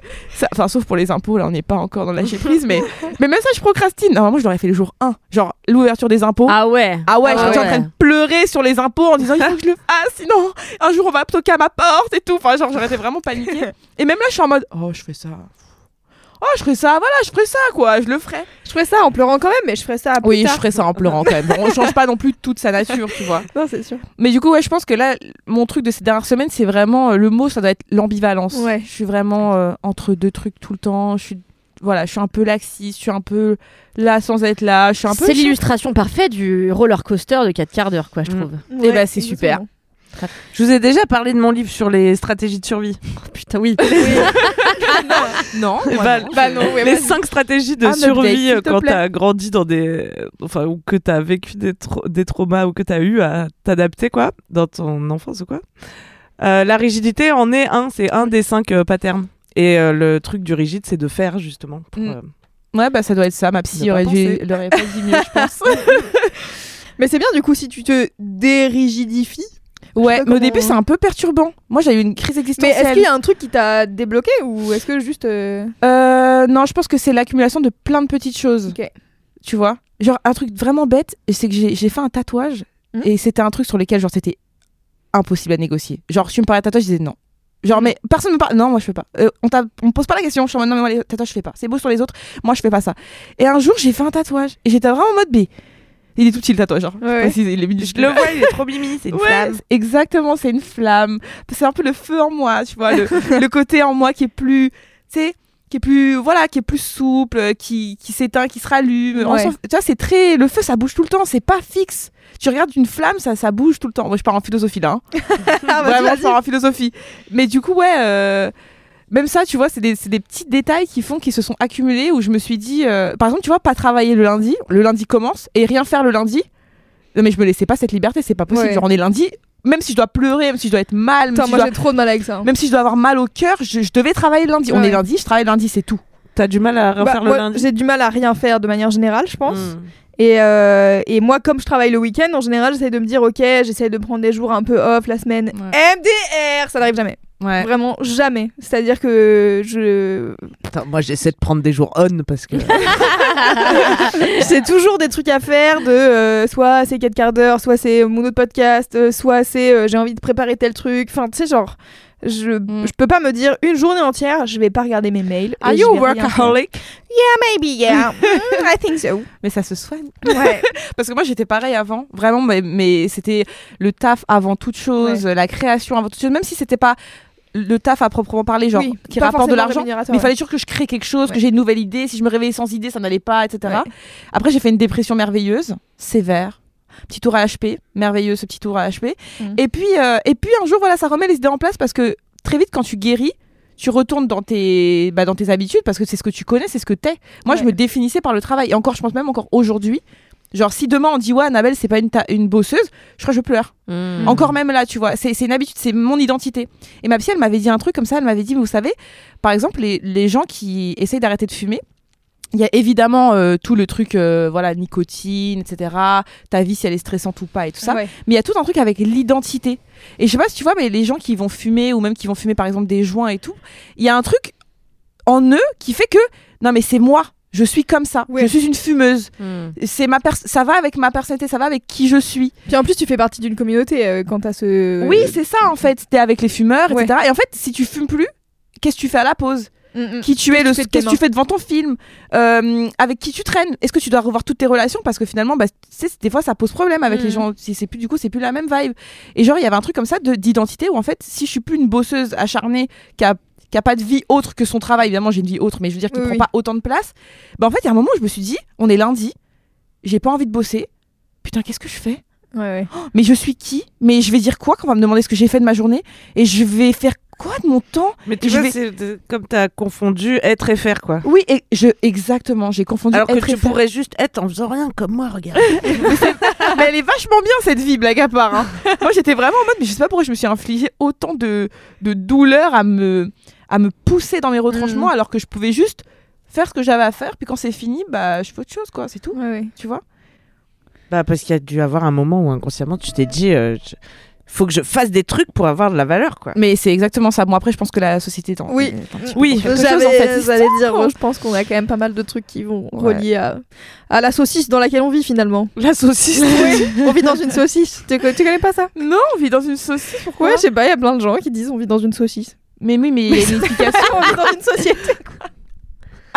enfin, sauf pour les impôts, là, on n'est pas encore dans la prise, mais, mais même ça, je procrastine. Normalement, je l'aurais fait le jour 1. Genre, l'ouverture des impôts. Ah ouais. Ah ouais, Ah j'étais en ouais. train de pleurer sur les impôts en disant il faut que je le fasse, sinon un jour on va toquer à ma porte et tout. Enfin, genre, j'aurais été vraiment paniquée. Et même là, je suis en mode oh, je fais ça. Oh, je ferai ça, voilà, je ferai ça, quoi, je le ferai. Je ferais ça en pleurant quand même, mais je ferais ça plus Oui, tard. je ferai ça en pleurant quand même. Bon, on change pas non plus toute sa nature, tu vois. Non, c'est sûr. Mais du coup, ouais, je pense que là, mon truc de ces dernières semaines, c'est vraiment euh, le mot, ça doit être l'ambivalence. Ouais. Je suis vraiment euh, entre deux trucs tout le temps. Je suis, voilà, je suis un peu laxiste, je suis un peu là sans être là. Je suis un peu. C'est l'illustration parfaite du roller coaster de 4 quarts d'heure, quoi, je Mm. trouve. Eh ben, c'est super. Je vous ai déjà parlé de mon livre sur les stratégies de survie. Putain, oui. non, moi, non. Bah non, ouais, les vas-y. cinq stratégies de survie euh, quand plaît. t'as grandi dans des enfin ou que t'as vécu des, tra- des traumas ou que t'as eu à t'adapter quoi dans ton enfance ou quoi Euh, la rigidité en est un c'est un des cinq euh, patterns et euh, le truc du rigide c'est de faire justement pour, Mm. Ouais, bah ça doit être ça. Ma psy aurait, dû, penser. elle aurait pas dit mieux, je pense. Mais c'est bien du coup si tu te dérigidifies. Ouais, mais au début, c'est un peu perturbant. Moi, j'ai eu une crise Mais existentielle. est-ce qu'il y a un truc qui t'a débloqué ou est-ce que juste. euh, Euh, non, je pense que c'est l'accumulation de plein de petites choses. Tu vois? Genre, un truc vraiment bête, c'est que j'ai fait un tatouage Mhm. et c'était un truc sur lequel, genre, c'était impossible à négocier. Genre, si tu me parlais de tatouage, je disais non. Genre, mais personne me parle. Non, moi, je fais pas. Euh, on, on me pose pas la question. Je suis en mode, non, mais moi, les tatouages, je fais pas. C'est beau sur les autres. Moi, je fais pas ça. Et un jour, j'ai fait un tatouage. Et j'étais vraiment en mode, mais. Il est tout petit le tatouage, genre. Ouais, Je ouais. il est je le vois il est trop mimi c'est une Ouais, flamme Exactement, c'est une flamme. C'est un peu le feu en moi, tu vois, le, le côté en moi qui est plus, tu sais, qui est plus, voilà, qui est plus souple, qui, qui s'éteint, qui se rallume. Tu vois, c'est très, le feu, ça bouge tout le temps, c'est pas fixe. Tu regardes une flamme, ça, ça bouge tout le temps. Moi, je pars en philosophie là. hein. Ah, vas-y, Vraiment, je pars en philosophie. Mais du coup, ouais. euh, Même ça, tu vois, c'est des, c'est des petits détails qui font qu'ils se sont accumulés où je me suis dit, euh, par exemple, tu vois, pas travailler le lundi, le lundi commence, et rien faire le lundi. Non, mais je me laissais pas cette liberté, c'est pas possible. Ouais. Genre, on est lundi, même si je dois pleurer, même si je dois être mal, si, moi je j'ai dois, trop de mal avec ça. hein. même si je dois avoir mal au cœur, je, je devais travailler le lundi. On est lundi, je travaille lundi, c'est tout. t'as du mal à Bah, refaire le moi, lundi J'ai du mal à rien faire de manière générale, je pense. Mm. Et, euh, et moi, comme je travaille le week-end, en général, j'essaie de me dire, ok, j'essaie de prendre des jours un peu off la semaine. MDR, ça n'arrive jamais. Ouais. Vraiment jamais. C'est-à-dire que je. Putain, moi j'essaie de prendre des jours on parce que c'est toujours des trucs à faire de euh, soit c'est 4 quarts d'heure, soit c'est mon autre podcast, euh, soit c'est euh, j'ai envie de préparer tel truc. Enfin, tu sais, genre. Je, je peux pas me dire une journée entière, je vais pas regarder mes mails. Are you a workaholic? Yeah, maybe, yeah. Mm, I think so. Mais ça se soigne. Ouais. Parce que moi j'étais pareil avant, vraiment, mais, mais c'était le taf avant toute chose, la création avant toute chose, même si c'était pas le taf à proprement parler, genre Oui, qui rapporte de l'argent, mais il ouais. fallait toujours que je crée quelque chose, que j'ai une nouvelle idée. Si je me réveillais sans idée, ça n'allait pas, etc. Ouais. Après j'ai fait une dépression merveilleuse, sévère. Petit tour à HP, merveilleux ce petit tour à HP. Mm. Et puis euh, et puis un jour voilà ça remet les idées en place parce que très vite quand tu guéris, tu retournes dans tes bah, dans tes habitudes parce que c'est ce que tu connais, c'est ce que t'es. Moi je me définissais par le travail et encore je pense même encore aujourd'hui. Genre si demain on dit ouais Annabelle c'est pas une, une bosseuse, je crois que je pleure. Mm. Encore même là, tu vois, c'est c'est une habitude, c'est mon identité. Et ma psy, elle m'avait dit un truc comme ça, elle m'avait dit, vous savez, par exemple, les, les gens qui essayent d'arrêter de fumer, il y a évidemment euh, tout le truc, euh, voilà, nicotine, etc. Ta vie, si elle est stressante ou pas et tout ça. Ouais. Mais il y a tout un truc avec l'identité. Et je sais pas si tu vois, mais les gens qui vont fumer ou même qui vont fumer par exemple des joints et tout, il y a un truc en eux qui fait que non mais c'est moi. Je suis comme ça. Ouais. Je suis une fumeuse. Hmm. C'est ma pers- ça va avec ma personnalité, ça va avec qui je suis. Puis en plus, tu fais partie d'une communauté euh, quand t'as ce. Oui, c'est ça en fait. T'es avec les fumeurs, Ouais. etc. Et en fait, si tu fumes plus, qu'est-ce que tu fais à la pause? Mm, mm. Qui tu es, qu'est-ce que tu fais devant ton film Euh, Avec qui tu traînes? Est-ce que tu dois revoir toutes tes relations? Parce que finalement, bah, tu sais, des fois, ça pose problème avec les Mm. gens. Si c'est plus du coup, c'est plus la même vibe. Et genre, il y avait un truc comme ça de- d'identité où en fait, si je suis plus une bosseuse acharnée qui a qui a pas de vie autre que son travail, évidemment j'ai une vie autre, mais je veux dire qui Oui, prend oui. pas autant de place. Bah en fait, il y a un moment où je me suis dit, on est lundi, j'ai pas envie de bosser. Putain, qu'est-ce que je fais? Ouais, ouais. mais je suis qui? Mais je vais dire quoi quand on va me demander ce que j'ai fait de ma journée? Et je vais faire quoi de mon temps Mais tu Je vois, vais- c'est comme t'as confondu être et faire, quoi. Oui, et je exactement, j'ai confondu. Alors que être et tu faire. pourrais juste être en faisant rien comme moi, regarde. mais elle est vachement bien cette vie, blague à part. hein. Moi, j'étais vraiment en mode, mais je sais pas pourquoi je me suis infligé autant de, de douleur à me, à me pousser dans mes retranchements, alors que je pouvais juste faire ce que j'avais à faire. Puis quand c'est fini, bah, je fais autre chose, quoi. C'est tout. Ouais, ouais. Tu vois Bah parce qu'il y a dû avoir un moment où inconsciemment tu t'es dit euh, je- faut que je fasse des trucs pour avoir de la valeur quoi. Mais c'est exactement ça. Bon, après, je pense que la société est en. Oui. est Oui, J'allais j'allais histoire. dire, je pense qu'on a quand même pas mal de trucs qui vont Ouais. relier à, à la saucisse dans laquelle on vit finalement. La saucisse. Oui, on vit dans une saucisse. Tu, tu connais pas ça? Non, on vit dans une saucisse. Pourquoi? Ouais, je sais pas, il y a plein de gens qui disent on vit dans une saucisse. Mais oui, mais il y a une explication. on vit dans une société.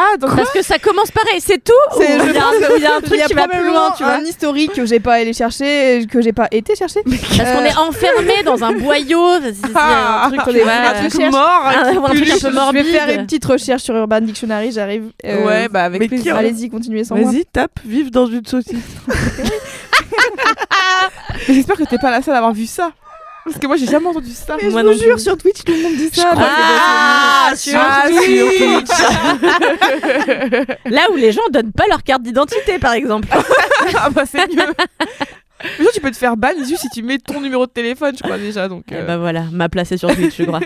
Ah, donc Parce que ça commence pareil, c'est tout ou il y a un- il y a un truc Il y a qui va plus loin, tu vois un historique que j'ai pas allé chercher, que j'ai pas été chercher. Parce qu'on est enfermé dans un boyau. c'est- c'est Ah, un truc, vois, un euh, truc mort. un, un truc un peu Je vais faire une petite recherche sur Urban Dictionary, j'arrive. Euh, Ouais, bah avec mais plaisir. Allez-y, continuez sans moi. Vas-y, tape vivre dans une saucisse. J'espère que t'es pas la seule à avoir vu ça. Parce que moi, j'ai jamais entendu ça. Mais Moi je non vous jure, plus. sur Twitch, tout le monde dit ça. crois Ah, sur Ah, Twitch. Là où les gens donnent pas leur carte d'identité, par exemple. ah bah c'est mieux. Mais tu peux te faire ban juste si tu mets ton numéro de téléphone, je crois déjà. Donc Et bah voilà, m'a placé sur Twitch, je crois.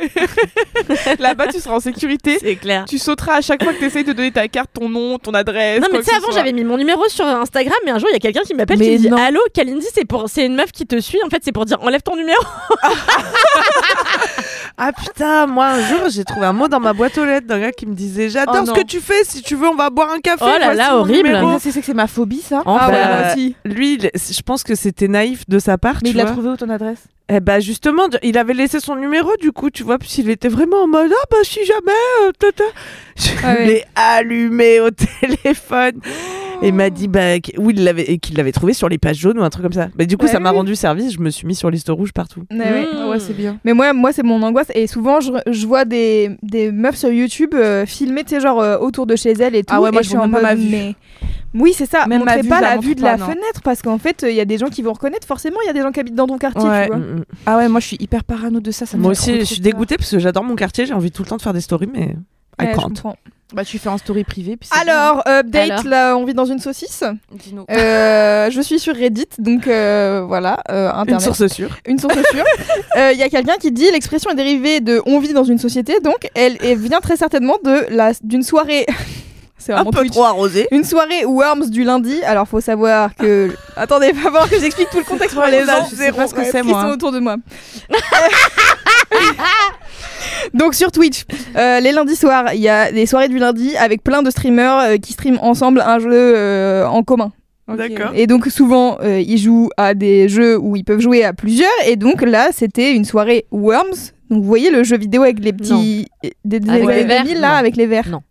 là-bas, tu seras en sécurité. C'est clair. Tu sauteras à chaque fois que tu essayes de donner ta carte, ton nom, ton adresse. Non mais tu sais avant j'avais mis mon numéro sur Instagram mais un jour il y a quelqu'un qui m'appelle qui me dit allô Kalindi c'est pour c'est une meuf qui te suit en fait c'est pour dire enlève ton numéro Ah putain, moi un jour j'ai trouvé un mot dans ma boîte aux lettres d'un gars qui me disait j'adore Oh ce que tu fais, si tu veux on va boire un café. Oh là là, horrible. ça, c'est que c'est ma phobie, ça. Enfin, Ah ouais, Bah, moi aussi. Lui, je pense que c'était naïf de sa part. Mais tu il a vois. trouvé où ton adresse? Eh bah justement, il avait laissé son numéro du coup, tu vois, puis il était vraiment en mode ah bah si jamais, euh, tata. Je Ah ouais. l'ai allumé au téléphone. Et il m'a dit bah oui, il l'avait qu'il l'avait trouvé sur les pages jaunes ou un truc comme ça. Mais du coup, Ouais, ça m'a rendu service. Je me suis mis sur liste rouge partout. Ouais, ouais. Mmh. Ouais, c'est bien. Mais moi, moi c'est mon angoisse. Et souvent, je, je vois des, des meufs sur YouTube euh, filmer, tu sais, genre euh, autour de chez elles et tout. Ah ouais, moi, et je suis vois en mode, ma vue. mais. Oui, c'est ça. Même Montrez vue, pas la vue de pas, la non. fenêtre parce qu'en fait, il y a des gens qui vont reconnaître. Forcément, il y a des gens qui habitent dans ton quartier, Ouais. tu vois. Mm, mm. Ah ouais, moi, je suis hyper parano de ça. ça me Moi aussi, trop, je suis dégoûtée parce que j'adore mon quartier. J'ai envie tout le temps de faire des stories, mais I Ouais, can't. Bah, tu fais en story privé. Puis Alors, update, Alors là, on vit dans une saucisse. Dis-nous. Euh, je suis sur Reddit, donc euh, voilà, euh, Une Internet. source sûre. Une source sûre. Euh, Il y a quelqu'un qui dit l'expression est dérivée de on vit dans une société, donc elle, elle vient très certainement de la d'une soirée. C'est Un peu Twitch. trop arrosé. Une soirée Worms du lundi. Alors faut savoir que. Attendez, va voir que j'explique tout le contexte pour les là, gens je sais pas ce que c'est, qui moi. sont autour de moi. Donc sur Twitch, euh, les lundis soirs, il y a des soirées du lundi avec plein de streamers euh, qui streament ensemble un jeu euh, en commun. Ok. D'accord. Et donc souvent, euh, ils jouent à des jeux où ils peuvent jouer à plusieurs. Et donc là, c'était une soirée Worms. Donc vous voyez le jeu vidéo avec les petits... Des, des Avec années les verres 2000, là, Non. avec les verres. Non.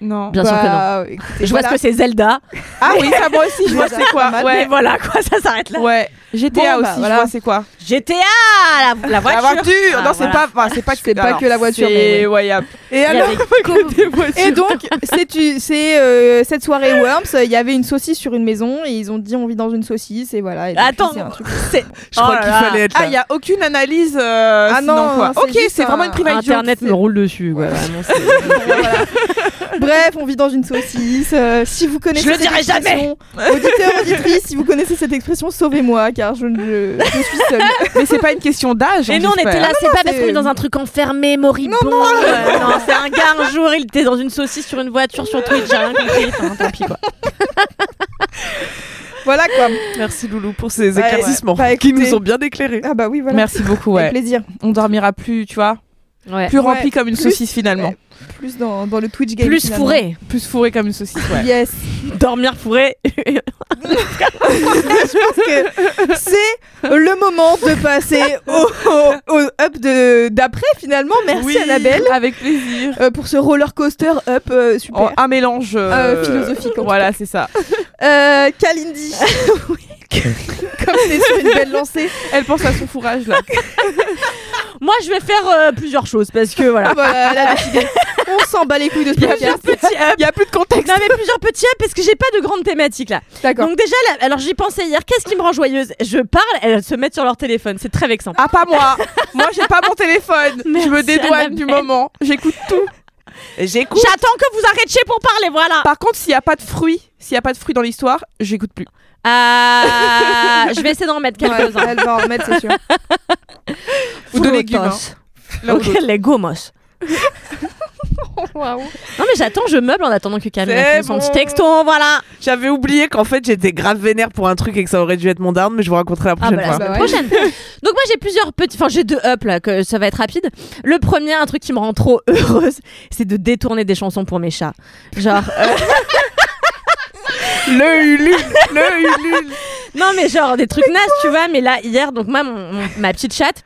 Non. Bien sûr que non. Bah, écoutez, Je vois voilà. ce que c'est Zelda. Ah oui, ça, moi aussi, je vois c'est quoi. Mais Ouais. voilà quoi, ça s'arrête là. Ouais. GTA Bon, bah, aussi, voilà. je vois c'est quoi. GTA, la, la voiture. La voiture Ah, Non, c'est voilà. pas, enfin, c'est pas, C'est pas alors, que la voiture, c'est- mais ouais, y a- Et alors avait que. Et donc, c'est tu- c'est, euh, cette soirée Worms, il y avait une saucisse sur une maison et ils ont dit on vit dans une saucisse et voilà. Et Attends, un truc- Je crois Oh qu'il fallait être Ah, là. il y a aucune analyse. euh, Ah sinon, non, quoi. Ok, c'est vraiment une private Internet me roule dessus. Bref, on vit dans une saucisse. euh, si vous connaissez Je le cette dirai jamais. expression, Auditeur, auditrice, si vous connaissez cette expression, sauvez-moi, car je, ne- je suis seule. Mais c'est pas une question d'âge. Et hein, nous, on était là, c'est pas parce qu'on est dans un truc enfermé, moribond. Non, non. euh, non, c'est un gars, un jour, il était dans une saucisse sur une voiture sur Twitch, j'ai rien compris. Enfin, tant pis, quoi. Voilà quoi. Merci Loulou pour ces éclaircissements ouais. Bah, qui nous ont bien éclairés. Ah bah oui, voilà. Merci beaucoup, ouais. Avec plaisir. On dormira plus, tu vois, Ouais. plus rempli Ouais, comme une plus- saucisse finalement. ouais, Plus dans, dans le Twitch game. Plus finalement. fourré. Plus fourré comme une saucisse, ouais. Yes. Dormir fourré. que c'est le moment de passer au, au- au up de- d'après finalement. Merci Oui, Annabelle Avec plaisir. euh, pour ce roller coaster up euh, super. En- un mélange euh, Euh, philosophique, en Voilà, c'est ça. Euh, Kalindi. Oui. Comme t'es sur une belle lancée. Elle pense à son fourrage là. Moi, je vais faire euh, plusieurs choses parce que voilà. Ah, Voilà, elle a décidé. On s'en bat les couilles de ce Il y a podcast. plusieurs petits up. Il y a plus de contexte. Non mais plusieurs petits up parce que j'ai pas de grande thématique là. D'accord. Donc déjà là, alors j'y pensais hier, qu'est-ce qui me rend joyeuse? Je parle, elles se mettent sur leur téléphone, c'est très vexant. Ah pas moi. moi j'ai pas mon téléphone. je me dédouane du moment. J'écoute tout. J'écoute. J'attends que vous arrêtiez pour parler, voilà. Par contre, s'il y a pas de fruits, s'il y a pas de fruits dans l'histoire, j'écoute plus. Ah, je vais essayer d'en mettre Ouais, quelques-uns. elle va en remettre, c'est sûr. Ou de légumes. hein. Ok, les gomos. Non mais j'attends, je meuble en attendant que Camille fasse son bon. petit texto, voilà. J'avais oublié qu'en fait j'étais grave vénère pour un truc et que ça aurait dû être mon down, mais je vous raconterai la Ah prochaine bah fois. Bah ouais. prochaine. Donc moi j'ai plusieurs petits, enfin j'ai deux up là, que ça va être rapide. Le premier, un truc qui me rend trop heureuse, c'est de détourner des chansons pour mes chats. Genre, euh, Le Ulule, le Ulule. non mais genre des trucs nazes, tu vois. Mais là hier, donc moi mon- mon- ma petite chatte.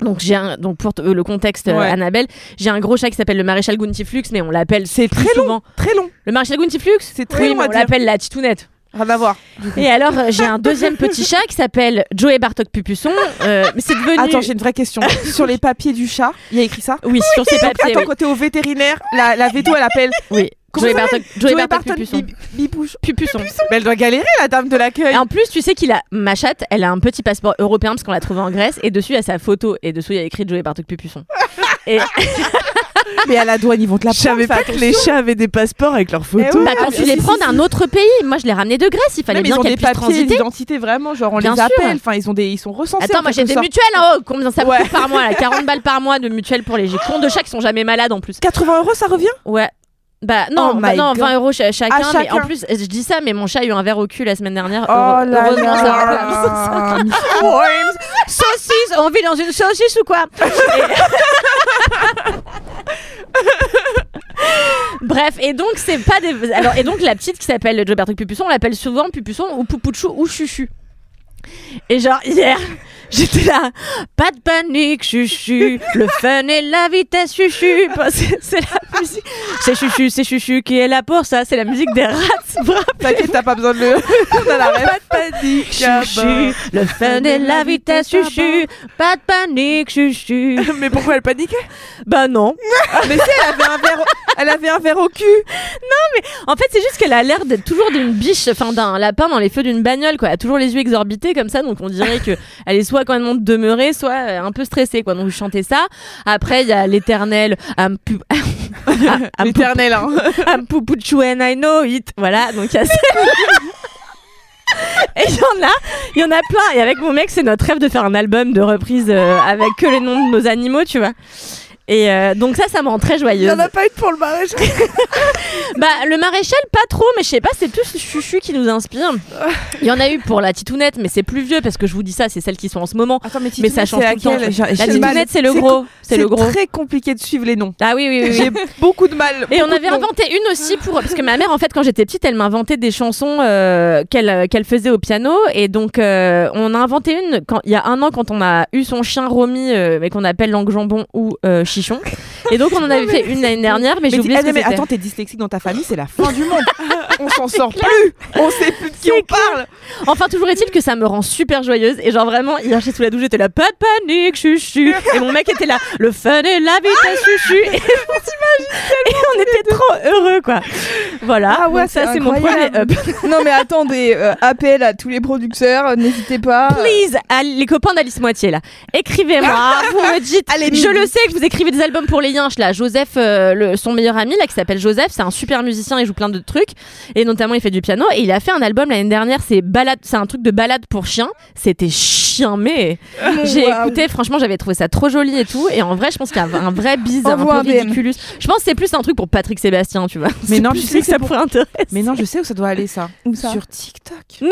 Donc j'ai un donc pour euh, le contexte euh, Ouais. Annabelle, j'ai un gros chat qui s'appelle le maréchal Guntiflux mais on l'appelle C'est très long. souvent Très long. le maréchal Guntiflux. C'est très oui, long on l'appelle la titounette. Rien à voir. Et alors euh, j'ai un deuxième petit chat qui s'appelle Joey Bartok Pupusson. Euh, mais c'est devenu Attends, j'ai une vraie question. Sur les papiers du chat, il y a écrit ça? Oui sur ses papiers. attends, oui. quand t'es au vétérinaire, la, la veto, elle appelle Oui. Joey Bartok, Joey Barton. Pupusson. Mais elle doit galérer, la dame de l'accueil. Et en plus, tu sais qu'il a ma chatte, elle a un petit passeport européen parce qu'on l'a trouvé en Grèce et dessus il y a sa photo et dessous il y a écrit Joey Bartok Pupusson. et Mais à la douane, ils vont te la Je savais prendre, pas que les chats avaient des passeports avec leurs photos. ouais. bah, quand tu si, les si, prends si, d'un si. autre pays, moi je l'ai ramené de Grèce, il fallait ils bien ont qu'elle des puisse papiers transiter. d'identité vraiment, genre on Bien les appelle, enfin ils ont des, ils sont recensés. Attends, en moi j'ai des sorte. mutuelles, hein, oh, combien ça me Ouais. coûte par mois là? 40 balles par mois de mutuelles pour les cons de chats qui sont jamais malades en plus. 80 euros, ça revient? Ouais. Bah non, Oh bah non, God. 20 euros ch- chacun, Mais en plus, je dis ça, mais mon chat a eu un verre au cul la semaine dernière. Oh Heure- là Heureusement, ça là. remplace. Saucisse, on vit dans une saucisse ou quoi? Bref, et donc c'est pas des. Alors et donc la petite qui s'appelle Joe Bertrand Pupusson, on l'appelle souvent Pupusson ou Poupouchou ou Chuchu. Et genre hier, j'étais là, pas de panique, chuchu, le fun et la vitesse, chuchu. C'est la musique, c'est chuchu, c'est chuchu qui est là pour ça, c'est la musique des rats. Bravo. T'inquiète, t'as pas besoin de le. On a la ref. Pas de panique, Chuchu, le fun et la vitesse, chuchu, pas de panique, chuchu. Mais pourquoi elle paniquait? Bah non. Mais si, elle avait un verre, elle avait un verre au cul. En fait, c'est juste qu'elle a l'air d'être toujours d'une biche, enfin d'un lapin dans les feux d'une bagnole, quoi. Elle a toujours les yeux exorbités comme ça, donc on dirait que elle est soit complètement demeurée, soit un peu stressée, quoi. Donc je chantais ça. Après, il y a l'éternel L'éternel, hein. I'm I know it. Voilà, donc il y a Et il y en a, il y en a plein. Et avec mon mec, c'est notre rêve de faire un album de reprise euh, avec que les noms de nos animaux, tu vois. Et euh, donc ça, ça me rend très Il joyeuse. y en a pas eu pour le maréchal. Bah le maréchal pas trop, mais je sais pas, c'est plus Chuchu qui nous inspire. Il y en a eu pour la titounette, mais c'est plus vieux parce que je vous dis ça, c'est celles qui sont en ce moment. Attends, mais, Mais ça change tout le temps. La titounette, c'est le gros, c'est le gros. très compliqué de suivre les noms. Ah oui oui oui. J'ai beaucoup de mal. Et on avait inventé une aussi pour parce que ma mère en fait quand j'étais petite elle m'inventait des chansons euh, qu'elle euh, faisait au piano et donc euh, on a inventé une quand il y a un an quand on a eu son chien Romy mais qu'on appelle langue jambon ou chichon et donc on en avait fait une l'année dernière mais, Mais, j'ai oublié eh, ce que mais attends, t'es dyslexique dans ta famille, c'est la fin du monde. on s'en sort plus. On sait plus de qui on parle. Enfin, toujours est-il que ça me rend super joyeuse. Et genre, vraiment, hier, j'étais sous la douche, j'étais là, pas de panique, chuchu. Et mon mec était là, le fun et la vitesse, chuchu. Et, et on était trop heureux, quoi. Voilà. Ah ouais, Donc ça c'est mon premier up. non mais attendez, euh, appel à tous les producteurs, euh, n'hésitez pas. Please, à les copains d'Alice Moitié là, écrivez-moi. vous me dites. Allez, je le sais que vous écrivez des albums pour les yinches là. Joseph, euh, le- son meilleur ami là, qui s'appelle Joseph, c'est un super musicien. Il joue plein de trucs et notamment il fait du piano. Et il a fait un album l'année dernière. C'est balade, c'est un truc de balade pour chiens. C'était chien mais j'ai écouté. Franchement, j'avais trouvé ça trop joli et tout. Et en vrai, je pense qu'il y a un vrai bise, un peu DM. ridiculous. Je pense que c'est plus un truc pour Patrick Sébastien, tu vois. Mais non, tu sais que ça pourrait intéresser. Mais non, je sais où ça doit aller ça. Où ça Sur TikTok. Non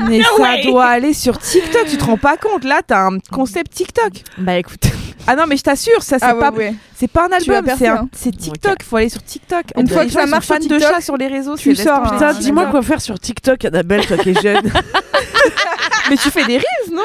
Mais No ça way. doit aller sur TikTok. Tu te rends pas compte Là, t'as un concept TikTok. Bah écoute. Ah non, mais je t'assure, ça c'est Ah ouais, pas. ouais. C'est pas un album, c'est hein. TikTok. Faut aller sur TikTok. Une Les fois que ça marche fans de TikTok, chats sur les réseaux. tu sors, hein. Putain, dis-moi quoi faire sur TikTok, Annabelle, toi qui es jeune. Mais tu fais des reels, non?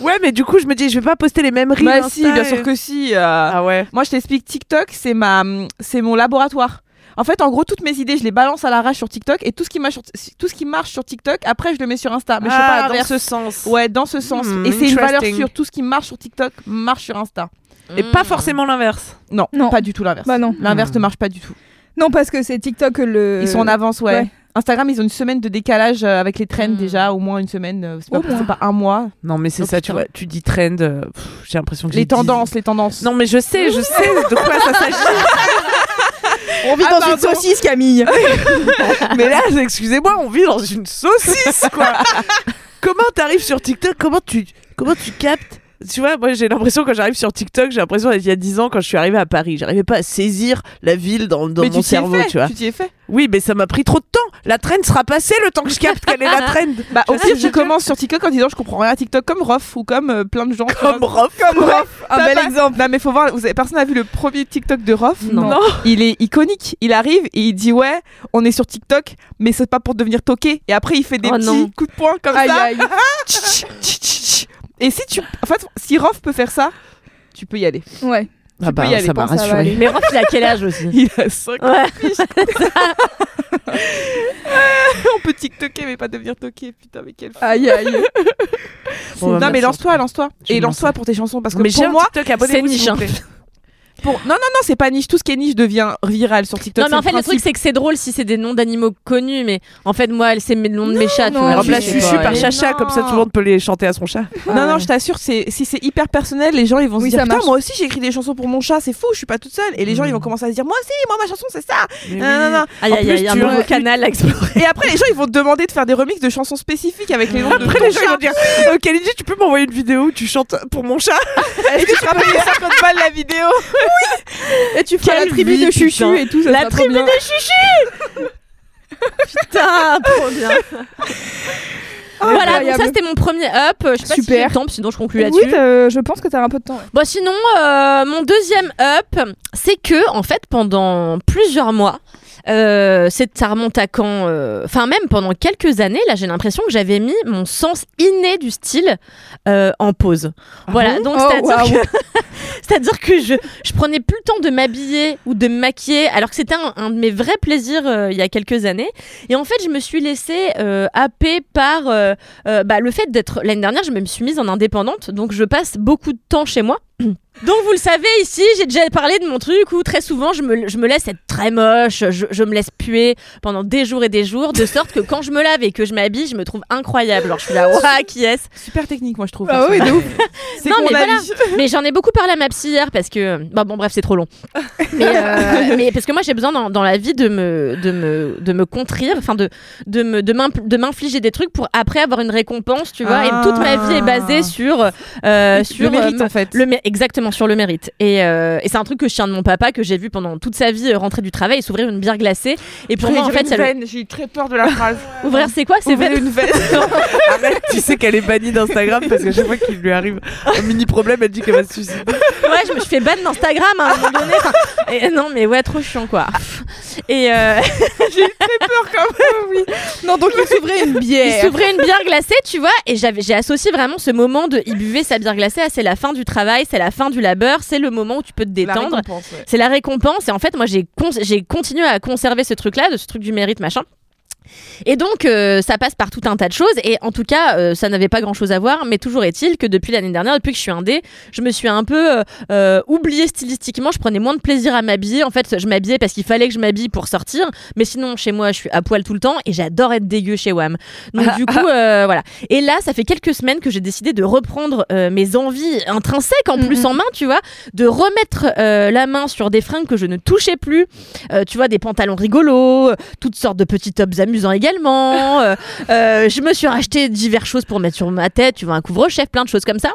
Ouais, mais du coup, je me dis, je vais pas poster les mêmes reels. Bah Insta si, bien et- sûr que si. euh, Ah ouais. Moi, je t'explique, TikTok, c'est ma, c'est mon laboratoire. En fait, en gros, toutes mes idées, je les balance à l'arrache sur TikTok et tout ce qui marche sur, tout ce qui marche sur TikTok, après, je le mets sur Insta. Mais je fais Ah, pas dans ce sens. Ouais, dans ce sens. Hmm, et c'est une valeur sûre. Tout ce qui marche sur TikTok marche sur Insta. Et pas forcément l'inverse. Non, Non. pas du tout l'inverse. Bah non. L'inverse Hmm. ne marche pas du tout. Non parce que c'est TikTok le. Ils sont en avance, ouais. ouais. Instagram, ils ont une semaine de décalage euh, avec les trends Hmm. déjà, au moins une semaine. euh, C'est pas, Au moins. c'est pas un mois. Non, mais c'est Oh, ça, tu vois. Tu dis trend, euh, j'ai l'impression que Les dit- tendances, les tendances. Non, mais je sais, je sais de quoi ça s'agit. On vit Ah, dans pardon. une saucisse Camille. mais là, excusez-moi, on vit dans une saucisse, quoi. comment t'arrives sur TikTok? Comment tu, comment tu captes tu vois, moi j'ai l'impression quand j'arrive sur TikTok, j'ai l'impression d'être il y a 10 ans quand je suis arrivée à Paris. J'arrivais pas à saisir la ville dans, dans mais mon tu cerveau, fait, tu vois. Tu t'y es fait. Oui, mais ça m'a pris trop de temps. La trend sera passée le temps que je capte quelle est la trend. Bah, au pire, tu commences sur TikTok en disant je comprends rien à TikTok comme Rof ou comme euh, plein de gens. Comme Rof. Comme Rof, un bel pas- exemple. Non, mais faut voir, vous avez, personne n'a vu le premier TikTok de Rof? Non. Non. Il est iconique. Il arrive et il dit Ouais, on est sur TikTok, mais c'est pas pour devenir toqué. Et après, il fait des Oh petits non. coups de poing comme Aïe, ça. aïe. Et si tu. En fait, si Rof peut faire ça, tu peux y aller. Ouais. Ah bah, peux y aller, ça m'a rassuré. Mais Rof, il a quel âge aussi Il a 5 Ouais. On peut TikToker, mais pas devenir toqué. Putain, mais quel. fou. Aïe aïe. Bon, bah, non, mais lance-toi, lance-toi. Et lance-toi pour tes chansons. Parce que Mais pour moi, c'est niche, plaît. Pour... non, non, non, c'est pas niche. Tout ce qui est niche devient viral sur TikTok. Non, mais en fait, le truc, c'est que c'est drôle si c'est des noms d'animaux connus, mais en fait, moi, c'est mes noms de mes chats, tu non, vois. mais Remplace je Chuchu par Chacha, comme ça tout le monde peut les chanter à son chat. Non, non, je t'assure, si c'est hyper personnel, les gens ils vont Oui, se dire Putain, moi aussi j'ai écrit des chansons pour mon chat, c'est fou, je suis pas toute seule. Et les gens ils vont commencer à se dire Moi aussi, moi ma chanson c'est ça. Non, non, non. Aïe, plus, aïe, un tu- nouveau canal à explorer. Et après les gens ils vont te demander de faire des remixes de chansons spécifiques avec les noms de Après, les gens ils vont dire Kalindi, tu peux m'envoyer une vidéo où tu chantes pour mon chat? Est-ce que tu payer 50 balles la vidéo? Et tu feras la tribu vie, de Chuchu putain. et tout. ça La tribu bien. des chuchus Putain, trop bien. voilà, donc ça c'était mon premier up. Je sais pas si Super. j'ai le temps, sinon je conclue là-dessus. t'as- je pense que t'as un peu de temps. ouais. Bon, sinon, euh, mon deuxième up, c'est que, en fait, pendant plusieurs mois, euh, c'est ça remonte à quand euh, Enfin, même pendant quelques années, là, j'ai l'impression que j'avais mis mon sens inné du style euh, en pause. voilà, donc Oh, c'est-à-dire que, c'est-à-dire que je, je prenais plus le temps de m'habiller ou de me maquiller, alors que c'était un, un de mes vrais plaisirs euh, il y a quelques années. Et en fait, je me suis laissée euh, happer par bah, le fait d'être. L'année dernière, je me suis mise en indépendante, donc je passe beaucoup de temps chez moi. Donc vous le savez ici, j'ai déjà parlé de mon truc où très souvent je me, je me laisse être très moche, je, je me laisse puer pendant des jours et des jours, de sorte que quand je me lave et que je m'habille, je me trouve incroyable. Alors je suis là, waouh, qui est-ce? Super technique, moi je trouve. Ah oui, de ouf. C'est Non, mais voilà. Mais j'en ai beaucoup parlé à ma psy hier parce que. Bah bon, bref, c'est trop long. Mais, euh, mais parce que moi, j'ai besoin dans, dans la vie de me, de me, de me contrir, enfin de, de me- de m'infliger des trucs pour après avoir une récompense, tu vois. Et toute ma vie est basée sur. euh, sur mérite, euh, en fait. le mé- sur le mérite. Et, euh, et c'est un truc que je tiens de mon papa, que j'ai vu pendant toute sa vie euh, rentrer du travail et s'ouvrir une bière glacée. Et pour moi, en fait, le- j'ai eu très peur de la phrase. ouvrir, c'est quoi? C'est une veine. Arrête, tu sais qu'elle est bannie d'Instagram parce que chaque fois qu'il lui arrive un mini problème, elle dit qu'elle va se suicider. Ouais, je me fait ban d'Instagram à un moment donné. Et, non, mais ouais, trop chiant quoi. Et euh, j'ai eu très peur quand même, oui. Non, donc il s'ouvrait une il bière. s'ouvrait une bière glacée, tu vois, et j'avais, j'ai associé vraiment ce moment de il buvait sa bière glacée à c'est la fin du travail, c'est la fin du labeur, c'est le moment où tu peux te détendre. ouais. C'est la récompense. Et en fait, moi, j'ai con- j'ai continué à conserver ce truc-là, de ce truc du mérite, machin. Et donc, euh, ça passe par tout un tas de choses. Et en tout cas, euh, ça n'avait pas grand-chose à voir. Mais toujours est-il que depuis l'année dernière, depuis que je suis indé, je me suis un peu euh, euh, oubliée stylistiquement. Je prenais moins de plaisir à m'habiller. En fait, je m'habillais parce qu'il fallait que je m'habille pour sortir. Mais sinon, chez moi, je suis à poil tout le temps. Et j'adore être dégueu chez WAM. Donc, du coup, euh, voilà. Et là, ça fait quelques semaines que j'ai décidé de reprendre mes envies intrinsèques en plus en main, tu vois. De remettre la main sur des fringues que je ne touchais plus. Tu vois, des pantalons rigolos, toutes sortes de petits tops amusants également. Euh, euh, je me suis racheté diverses choses pour mettre sur ma tête, tu vois, un couvre-chef, plein de choses comme ça.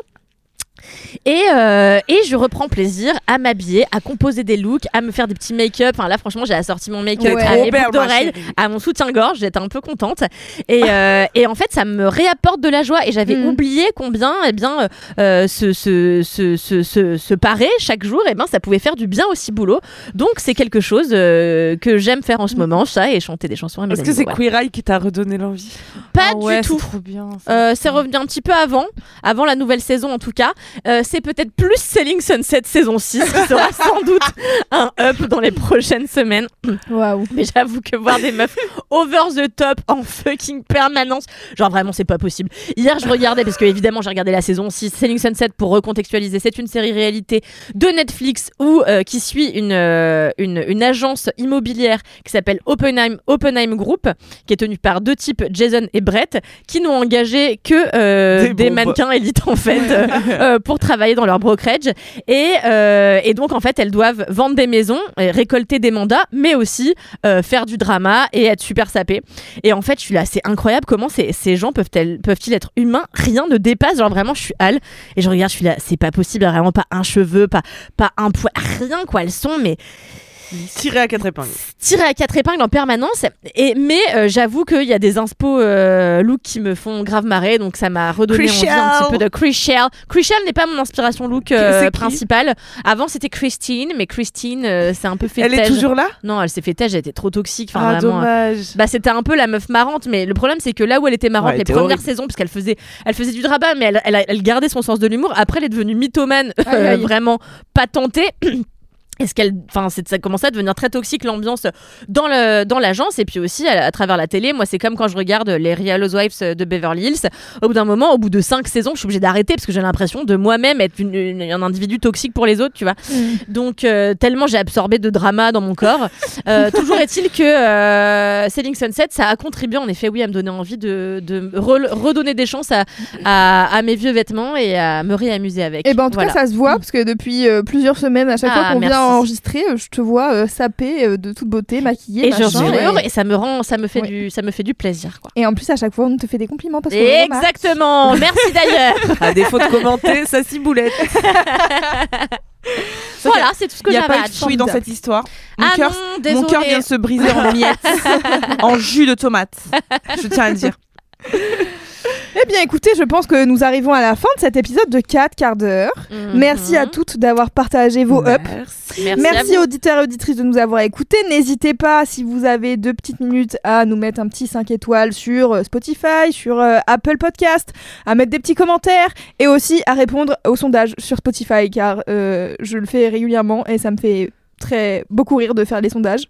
Et, euh, et je reprends plaisir à m'habiller, à composer des looks, à me faire des petits make-up. Enfin là, franchement, j'ai assorti mon make-up Ouais. à mes boucles d'oreilles, à mon soutien-gorge. J'étais un peu contente. Et, euh, et en fait, ça me réapporte de la joie. Et j'avais Mm. oublié combien, eh bien, euh, se, se, se, se, se, se parer chaque jour, eh ben, ça pouvait faire du bien aussi boulot. Donc, c'est quelque chose euh, que j'aime faire en ce moment, ça, et chanter des chansons à mes Est-ce que c'est. Queer Eye qui t'a redonné l'envie? Pas Ah ouais, du tout. C'est trop bien. ça. Euh, c'est revenu un petit peu avant, avant la nouvelle saison en tout cas. Euh, c'est peut-être plus Selling Sunset saison 6 qui sera sans doute un up dans les prochaines semaines. Waouh. Mais j'avoue que voir des meufs over the top en fucking permanence, genre vraiment c'est pas possible. Hier je regardais, parce que évidemment j'ai regardé la saison 6, Selling Sunset pour recontextualiser, c'est une série réalité de Netflix où, euh, qui suit une, euh, une, une agence immobilière qui s'appelle Oppenheim, Oppenheim Group, qui est tenue par deux types, Jason et Brett, qui n'ont engagé que euh, Des mannequins élites en fait euh, pour travailler dans leur brokerage. Et, euh, et donc en fait elles doivent vendre des maisons, et récolter des mandats, mais aussi euh, faire du drama et être super sapées. Et en fait je suis là, c'est incroyable comment ces, ces gens peuvent-ils peuvent être humains? Rien ne dépasse, genre vraiment je suis hal et je regarde, je suis là, c'est pas possible, vraiment pas un cheveu, pas, pas un poil, rien quoi, elles sont mais Tiré à quatre épingles. tiré à quatre épingles en permanence. Et, mais euh, j'avoue qu'il y a des inspo euh, look qui me font grave marrer, donc ça m'a redonné envie un petit peu de Chrishell. Chrishell n'est pas mon inspiration look euh, principale. Avant c'était Christine, mais Christine euh, c'est un peu fait Elle est toujours là? Non, elle s'est fait têche, elle était trop toxique. Enfin, Ah, vraiment, euh, dommage. bah, c'était un peu la meuf marrante, mais le problème c'est que là où elle était marrante Ouais, elle les était premières horrible. saisons, parce qu'elle faisait, elle faisait du drama, mais elle, elle, elle gardait son sens de l'humour. Après, elle est devenue mythomane, Aïe, euh, aïe. vraiment pas tentée. Est-ce qu'elle, enfin, c'est- ça commençait à devenir très toxique l'ambiance dans le dans l'agence et puis aussi à, à travers la télé. Moi, c'est comme quand je regarde les Real Housewives de Beverly Hills. Au bout d'un moment, au bout de cinq saisons, je suis obligée d'arrêter parce que j'ai l'impression de moi-même être une- une- un individu toxique pour les autres, tu vois. Donc euh, tellement j'ai absorbé de drama dans mon corps. Euh, toujours est-il que euh, Selling Sunset, ça a contribué en effet, oui, à me donner envie de, de re- redonner des chances à, à, à mes vieux vêtements et à me réamuser avec. Et ben en tout Voilà. cas ça se voit parce que depuis euh, plusieurs semaines à chaque Ah, fois qu'on merci. vient enregistrer, euh, je te vois euh, sapée euh, de toute beauté, maquillée, Et je jure, et... et ça me rend, ça me fait Ouais. du, ça me fait du plaisir, quoi. et en plus à chaque fois on te fait des compliments parce remarque. Exactement. Merci d'ailleurs. À défaut de commenter, ça ciboulette. voilà, c'est tout ce que Il n'y a j'avais pas à eu de dire. fruits dans cette histoire. Mon Ah cœur, non, mon cœur vient de se briser en miettes, en jus de tomate. Je tiens à le dire. Eh bien écoutez, je pense que nous arrivons à la fin de cet épisode de 4 quarts d'heure. Mhm. Merci à toutes d'avoir partagé vos ups. Merci, Merci auditeurs et auditrices de nous avoir écoutés. N'hésitez pas, si vous avez deux petites minutes, à nous mettre un petit 5 étoiles sur euh, Spotify, sur euh, Apple Podcast, à mettre des petits commentaires et aussi à répondre au sondage sur Spotify car euh, je le fais régulièrement et ça me fait très beaucoup rire de faire les sondages.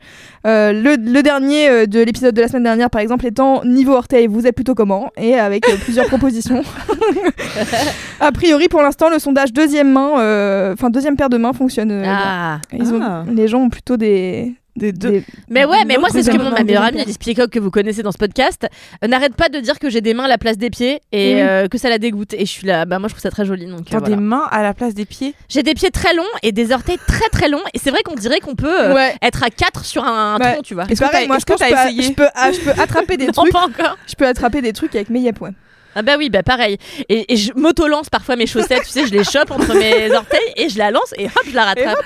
Euh, le, le dernier euh, de l'épisode de la semaine dernière, par exemple, étant niveau orteil, vous êtes plutôt comment? Et avec euh, plusieurs propositions. a priori, pour l'instant, le sondage deuxième main, enfin deuxième paire de mains fonctionne. bien. Ah. Ils ont- Ah. les gens ont plutôt des. Des deux. des- Mais ouais, mais moi c'est ce que mon ma meilleure amie. Alice Piecock que vous connaissez dans ce podcast euh, n'arrête pas de dire que j'ai des mains à la place des pieds et euh, que ça la dégoûte et je suis là bah moi je trouve ça très joli donc euh, T'as voilà. des mains à la place des pieds? J'ai des pieds très longs et des orteils très très longs et c'est vrai qu'on dirait qu'on peut euh, Ouais. être à 4 sur un Ouais. tronc, tu vois. Et Est-ce que moi je que pense peux- essayé je peux, ah, je peux attraper des Non, trucs. pas encore. Je peux attraper des trucs avec mes yep, ouais. Ah bah oui, bah pareil. Et, et je m'auto-lance parfois mes chaussettes, tu sais, je les chope entre mes orteils et je la lance et hop, je la rattrape.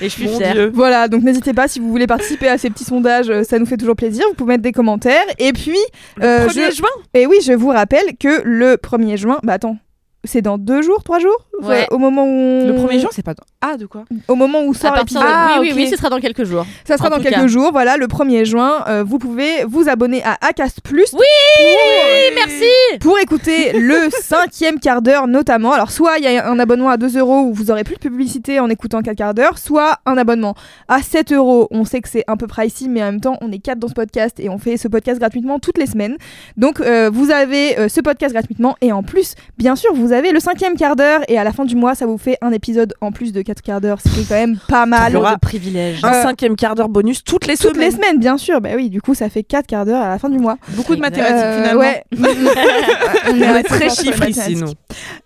Et, je suis fière. Dieu. Voilà, donc n'hésitez pas si vous voulez participer à ces petits sondages, euh, ça nous fait toujours plaisir. Vous pouvez mettre des commentaires. Et puis, euh, 1er je... juin? Et oui, je vous rappelle que le 1er juin, bah attends, c'est dans deux jours, trois jours? Ouais. Au moment où on- Le premier jour, c'est pas. Ah, de quoi? Au moment où sort l'épisode. de... Ah, oui, oui, oui, ce sera dans quelques jours. Ça sera En dans quelques cas. jours, voilà, le 1er juin. euh, vous pouvez vous abonner à Acast Plus. Oui, oui, merci. Pour écouter le cinquième quart d'heure notamment. Alors soit il y a un abonnement à 2 euros où vous aurez plus de publicité en écoutant 4 quarts d'heure, soit un abonnement à 7 euros. On sait que c'est un peu pricey, mais en même temps on est 4 dans ce podcast et on fait ce podcast gratuitement toutes les semaines. Donc euh, vous avez euh, ce podcast gratuitement et en plus, bien sûr, vous avez le cinquième quart d'heure et à la fin du mois ça vous fait un épisode en plus de 4 quarts d'heure, ce qui est quand même pas mal. Il y aura de privilèges. Un Euh, cinquième quart d'heure bonus toutes les Toutes semaines. les semaines, bien sûr. Bah oui, du coup, ça fait 4 quarts d'heure à la fin du mois. Beaucoup de mathématiques Euh, finalement. Ouais. On est très chiffres ici, nous.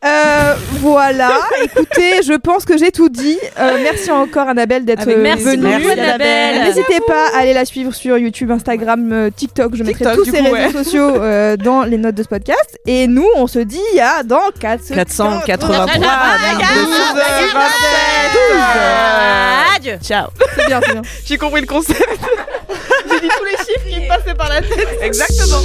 Euh, voilà, écoutez, je pense que j'ai tout dit. Euh, merci encore Annabelle d'être Avec- euh, Merci venue. beaucoup, Annabelle. N'hésitez pas à aller la suivre sur YouTube, Instagram, euh, TikTok. Je mettrai tous coup, réseaux ouais. sociaux euh, dans les notes de ce podcast. Et nous, on se dit à dans 4 483 Adieu. Ciao. C'est bien, c'est bien. J'ai compris le concept. J'ai dit tous les chiffres qui me passaient par la tête. Exactement.